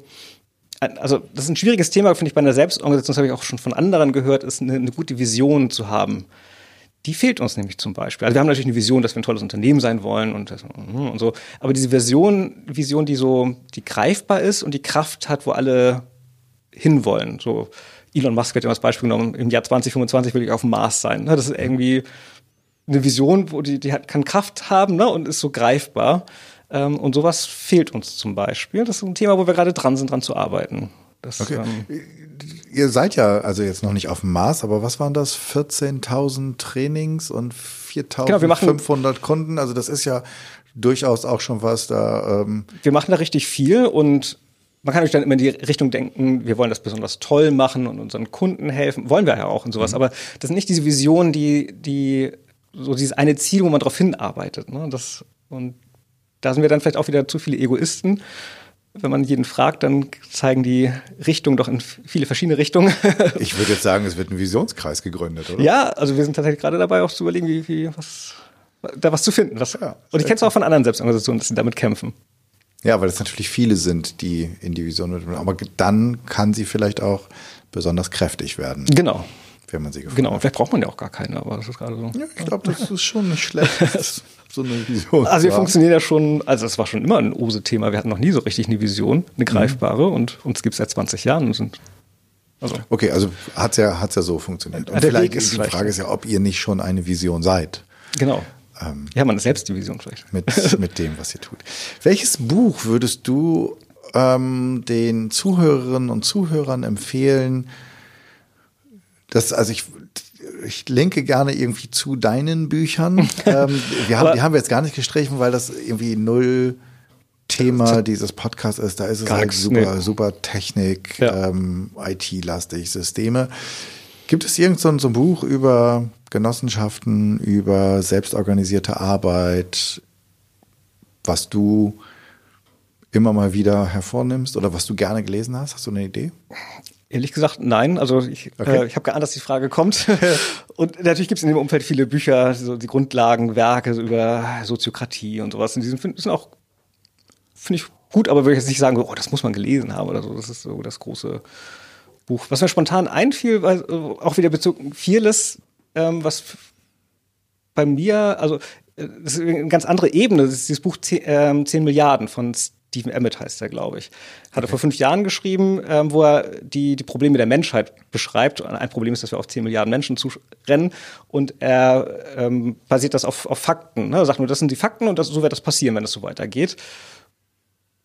Speaker 1: also das ist ein schwieriges Thema, finde ich, bei einer Selbstorganisation, das habe ich auch schon von anderen gehört, ist eine, eine gute Vision zu haben. Die fehlt uns nämlich zum Beispiel. Also wir haben natürlich eine Vision, dass wir ein tolles Unternehmen sein wollen und, und so. Aber diese Vision, Vision, die so, die greifbar ist und die Kraft hat, wo alle hinwollen. So Elon Musk hat ja als Beispiel genommen, im Jahr 2025 will ich auf dem Mars sein. Ne? Das ist irgendwie eine Vision, wo die, die hat, kann Kraft haben ne? und ist so greifbar. Ähm, und sowas fehlt uns zum Beispiel. Das ist ein Thema, wo wir gerade dran sind, dran zu arbeiten. Das,
Speaker 2: okay. Ähm, Ihr seid ja also jetzt noch nicht auf dem Mars, aber was waren das? 14.000 Trainings und 4.500 genau, Kunden. Also das ist ja durchaus auch schon was da.
Speaker 1: Ähm wir machen da richtig viel und man kann natürlich dann immer in die Richtung denken, wir wollen das besonders toll machen und unseren Kunden helfen. Wollen wir ja auch und sowas. Mhm. Aber das sind nicht diese Visionen, die, die, so dieses eine Ziel, wo man darauf hinarbeitet. Ne? Das, und da sind wir dann vielleicht auch wieder zu viele Egoisten. wenn man jeden fragt, dann zeigen die Richtungen doch in viele verschiedene Richtungen.
Speaker 2: ich würde jetzt sagen, es wird ein Visionskreis gegründet, oder?
Speaker 1: Ja, also wir sind tatsächlich gerade dabei, auch zu überlegen, wie, wie was, da was zu finden. Was, ja, und ich kenne es auch von anderen Selbstorganisationen, dass sie damit kämpfen.
Speaker 2: Ja, weil es natürlich viele sind, die in die Vision mit, aber dann kann sie vielleicht auch besonders kräftig werden.
Speaker 1: Genau.
Speaker 2: Wenn man sie gefunden
Speaker 1: Genau, vielleicht braucht man ja auch gar keine, aber das ist gerade so.
Speaker 2: Ja, ich glaube, das ist schon nicht schlecht.
Speaker 1: so eine Vision. Also wir funktionieren ja schon, also es war schon immer ein OSE-Thema. Wir hatten noch nie so richtig eine Vision, eine greifbare mhm. und uns gibt es seit 20 Jahren und sind
Speaker 2: also. Okay, also hat es ja, hat's ja so funktioniert. Und vielleicht ist die Frage ist ja, ob ihr nicht schon eine Vision seid.
Speaker 1: Genau. Ähm, ja, man ist selbst die Vision vielleicht.
Speaker 2: Mit, mit dem, was ihr tut. Welches Buch würdest du ähm, den Zuhörerinnen und Zuhörern empfehlen? Das, also ich, ich linke gerne irgendwie zu deinen Büchern. ähm, wir haben, die haben wir jetzt gar nicht gestrichen, weil das irgendwie null Thema dieses Podcasts ist. Da ist es halt super, nee. super Technik, ja. ähm, IT-lastig, Systeme. Gibt es irgend so ein, so ein Buch über Genossenschaften, über selbstorganisierte Arbeit, was du immer mal wieder hervornimmst oder was du gerne gelesen hast? Hast du eine Idee?
Speaker 1: Ehrlich gesagt, nein. Also ich, okay. äh, ich habe geahnt, dass die Frage kommt. und natürlich gibt es in dem Umfeld viele Bücher, so die Grundlagen, Werke über Soziokratie und sowas. Und die sind, sind auch, finde ich, gut, aber würde ich jetzt nicht sagen, oh, das muss man gelesen haben oder so. Das ist so das große Buch. Was mir spontan einfiel, war äh, auch wieder bezogen Fearless, ähm, was bei mir, also äh, das ist eine ganz andere Ebene. Das ist dieses Buch 10, ähm, 10 Milliarden von Stephen Emmett heißt er, glaube ich. Hat okay. er vor fünf Jahren geschrieben, ähm, wo er die, die Probleme der Menschheit beschreibt. Ein Problem ist, dass wir auf 10 Milliarden Menschen zurennen. Und er ähm, basiert das auf, auf Fakten. Ne? Er sagt nur, das sind die Fakten und das, so wird das passieren, wenn es so weitergeht.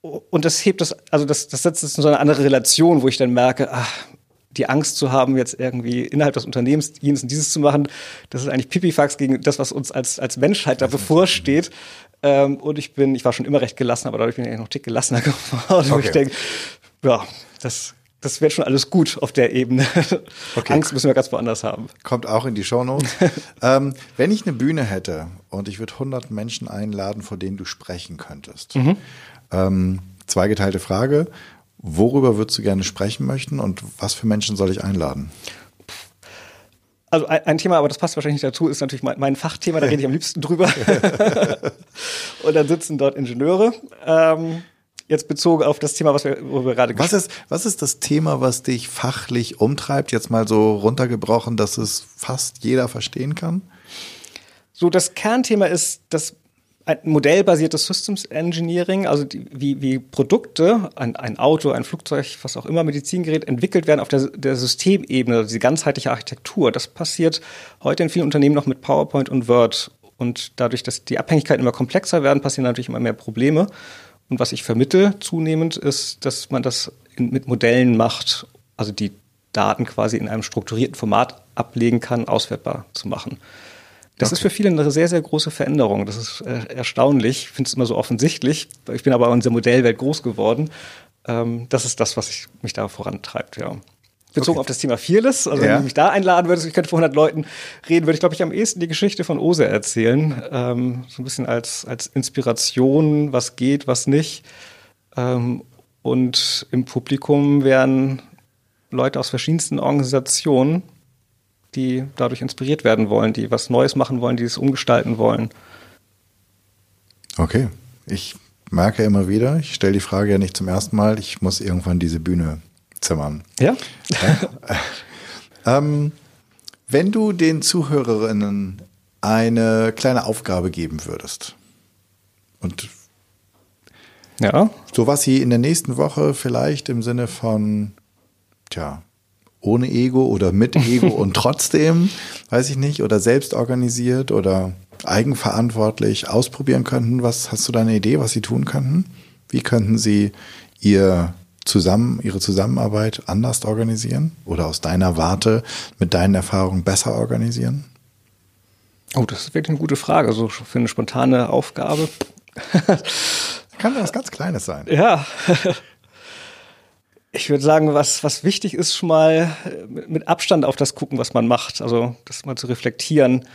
Speaker 1: Und das hebt das, also das, das setzt es in so eine andere Relation, wo ich dann merke, ach, die Angst zu haben, jetzt irgendwie innerhalb des Unternehmens jenes und dieses zu machen, das ist eigentlich Pipifax gegen das, was uns als, als Menschheit da bevorsteht. Ähm, und ich bin, ich war schon immer recht gelassen, aber dadurch bin ich noch ein Tick gelassener geworden. Okay. ich denke, ja, das, das wird schon alles gut auf der Ebene. Okay. Angst müssen wir ganz woanders haben.
Speaker 2: Kommt auch in die Shownotes. ähm, wenn ich eine Bühne hätte und ich würde 100 Menschen einladen, vor denen du sprechen könntest. Mhm. Ähm, zweigeteilte Frage. Worüber würdest du gerne sprechen möchten und was für Menschen soll ich einladen?
Speaker 1: Also ein, Thema, aber das passt wahrscheinlich nicht dazu, ist natürlich mein, Fachthema, da rede ich am liebsten drüber. und dann sitzen dort Ingenieure. Ähm, jetzt bezogen auf das Thema, was wir, wo wir gerade
Speaker 2: was ist, was ist das Thema, was dich fachlich umtreibt? Jetzt mal so runtergebrochen, dass es fast jeder verstehen kann?
Speaker 1: So, das Kernthema ist, dass modellbasiertes Systems Engineering, also die, wie, wie Produkte, ein, ein Auto, ein Flugzeug, was auch immer, Medizingerät entwickelt werden auf der, der Systemebene, also die ganzheitliche Architektur. Das passiert heute in vielen Unternehmen noch mit PowerPoint und Word. Und dadurch, dass die Abhängigkeiten immer komplexer werden, passieren natürlich immer mehr Probleme. Und was ich vermittle zunehmend ist, dass man das in, mit Modellen macht, also die Daten quasi in einem strukturierten Format ablegen kann, auswertbar zu machen. Das okay. ist für viele eine sehr, sehr große Veränderung. Das ist äh, erstaunlich. Ich finde es immer so offensichtlich. Ich bin aber auch in dieser Modellwelt groß geworden. Ähm, das ist das, was ich, mich da vorantreibt, ja. Bezogen okay. auf das Thema Fearless, also ja. wenn du mich da einladen würdest, ich könnte vor 100 Leuten reden, würde ich, glaube ich, am ehesten die Geschichte von Ose erzählen. Ähm, so ein bisschen als, als Inspiration, was geht, was nicht. Ähm, und im Publikum wären Leute aus verschiedensten Organisationen, die dadurch inspiriert werden wollen, die was Neues machen wollen, die es umgestalten wollen.
Speaker 2: Okay, ich merke immer wieder, ich stelle die Frage ja nicht zum ersten Mal, ich muss irgendwann diese Bühne zimmern.
Speaker 1: Ja.
Speaker 2: ja. ähm, wenn du den Zuhörerinnen eine kleine Aufgabe geben würdest und
Speaker 1: ja.
Speaker 2: so was sie in der nächsten Woche vielleicht im Sinne von, tja, ohne Ego oder mit Ego und trotzdem, weiß ich nicht, oder selbst organisiert oder eigenverantwortlich ausprobieren könnten. Was hast du da eine Idee, was sie tun könnten? Wie könnten sie ihr zusammen, ihre Zusammenarbeit anders organisieren oder aus deiner Warte mit deinen Erfahrungen besser organisieren?
Speaker 1: Oh, das ist wirklich eine gute Frage. So also für eine spontane Aufgabe.
Speaker 2: Kann was ganz Kleines sein.
Speaker 1: Ja. Ich würde sagen, was, was wichtig ist, schon mal äh, mit Abstand auf das gucken, was man macht. Also das mal zu reflektieren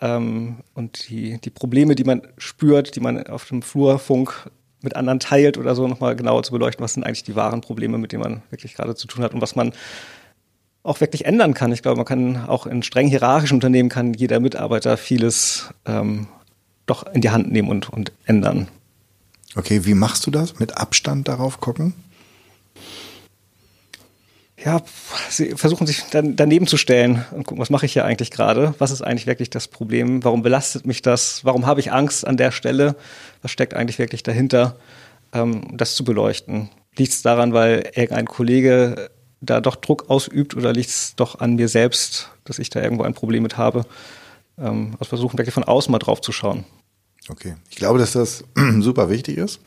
Speaker 1: ähm, und die, die Probleme, die man spürt, die man auf dem Flurfunk mit anderen teilt oder so, nochmal genauer zu beleuchten, was sind eigentlich die wahren Probleme, mit denen man wirklich gerade zu tun hat und was man auch wirklich ändern kann. Ich glaube, man kann auch in streng hierarchischen Unternehmen kann jeder Mitarbeiter vieles ähm, doch in die Hand nehmen und, und ändern.
Speaker 2: Okay, wie machst du das? Mit Abstand darauf gucken?
Speaker 1: Ja, sie versuchen sich dann daneben zu stellen und gucken, was mache ich hier eigentlich gerade? Was ist eigentlich wirklich das Problem? Warum belastet mich das? Warum habe ich Angst an der Stelle? Was steckt eigentlich wirklich dahinter? Ähm, das zu beleuchten. Liegt es daran, weil irgendein Kollege da doch Druck ausübt oder liegt es doch an mir selbst, dass ich da irgendwo ein Problem mit habe? Ähm, also versuchen wirklich von außen mal drauf zu schauen.
Speaker 2: Okay, ich glaube, dass das super wichtig ist.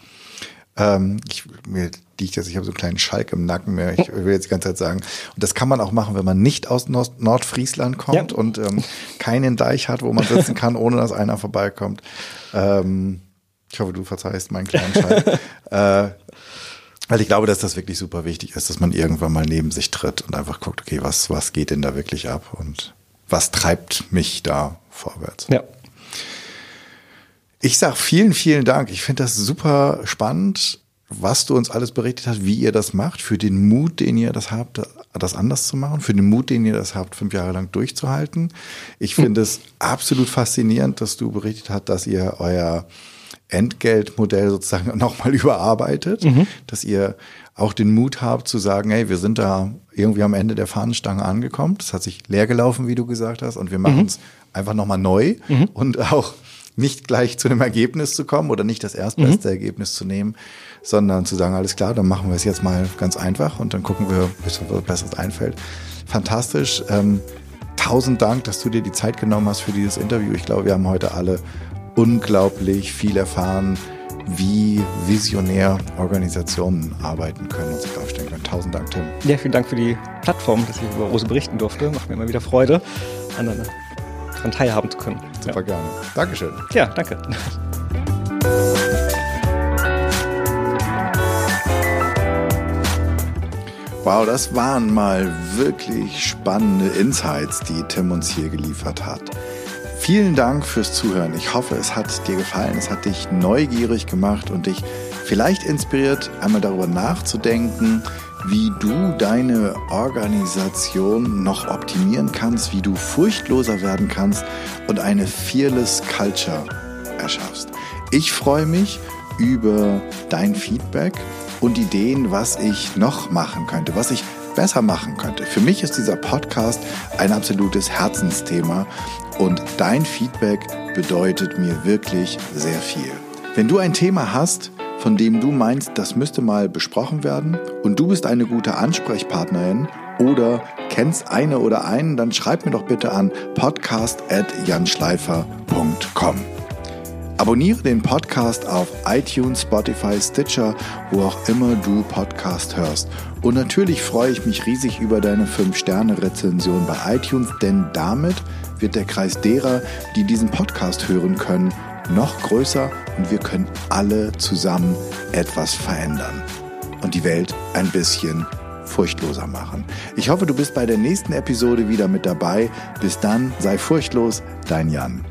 Speaker 2: Ähm, ich, mir liegt jetzt, ich habe so einen kleinen Schalk im Nacken mehr. Ich will jetzt die ganze Zeit sagen. Und das kann man auch machen, wenn man nicht aus Nord Nordfriesland kommt ja. und ähm, keinen Deich hat, wo man sitzen kann, ohne dass einer vorbeikommt. Ähm, ich hoffe, du verzeihst meinen kleinen Schalk. äh, weil ich glaube, dass das wirklich super wichtig ist, dass man irgendwann mal neben sich tritt und einfach guckt, okay, was, was geht denn da wirklich ab und was treibt mich da vorwärts?
Speaker 1: Ja.
Speaker 2: Ich sag vielen, vielen Dank. Ich finde das super spannend, was du uns alles berichtet hast, wie ihr das macht, für den Mut, den ihr das habt, das anders zu machen, für den Mut, den ihr das habt, fünf Jahre lang durchzuhalten. Ich finde es absolut faszinierend, dass du berichtet hast, dass ihr euer Entgeltmodell sozusagen nochmal überarbeitet, mhm. dass ihr auch den Mut habt zu sagen, hey, wir sind da irgendwie am Ende der Fahnenstange angekommen. Das hat sich leer gelaufen, wie du gesagt hast, und wir machen es mhm. einfach nochmal neu mhm. und auch nicht gleich zu einem Ergebnis zu kommen oder nicht das erstbeste mhm. Ergebnis zu nehmen, sondern zu sagen, alles klar, dann machen wir es jetzt mal ganz einfach und dann gucken wir, bis uns was Besseres einfällt. Fantastisch. Ähm, tausend Dank, dass du dir die Zeit genommen hast für dieses Interview. Ich glaube, wir haben heute alle unglaublich viel erfahren, wie visionär Organisationen arbeiten können und sich aufstellen können. Tausend Dank, Tim.
Speaker 1: Ja, vielen Dank für die Plattform, dass ich über Rose berichten durfte. Macht mir immer wieder Freude. Andere daran teilhaben zu können.
Speaker 2: Super ja. gerne. Dankeschön.
Speaker 1: Ja, danke.
Speaker 2: Wow, das waren mal wirklich spannende Insights, die Tim uns hier geliefert hat. Vielen Dank fürs Zuhören. Ich hoffe, es hat dir gefallen, es hat dich neugierig gemacht und dich vielleicht inspiriert, einmal darüber nachzudenken, wie du deine Organisation noch optimieren kannst, wie du furchtloser werden kannst und eine Fearless Culture erschaffst. Ich freue mich über dein Feedback und Ideen, was ich noch machen könnte, was ich besser machen könnte. Für mich ist dieser Podcast ein absolutes Herzensthema und dein Feedback bedeutet mir wirklich sehr viel. Wenn du ein Thema hast, von dem du meinst, das müsste mal besprochen werden und du bist eine gute Ansprechpartnerin oder kennst eine oder einen, dann schreib mir doch bitte an podcast.janschleifer.com. Abonniere den Podcast auf iTunes, Spotify, Stitcher, wo auch immer du Podcast hörst. Und natürlich freue ich mich riesig über deine 5-Sterne-Rezension bei iTunes, denn damit wird der Kreis derer, die diesen Podcast hören können, noch größer und wir können alle zusammen etwas verändern und die Welt ein bisschen furchtloser machen. Ich hoffe, du bist bei der nächsten Episode wieder mit dabei. Bis dann, sei furchtlos, dein Jan.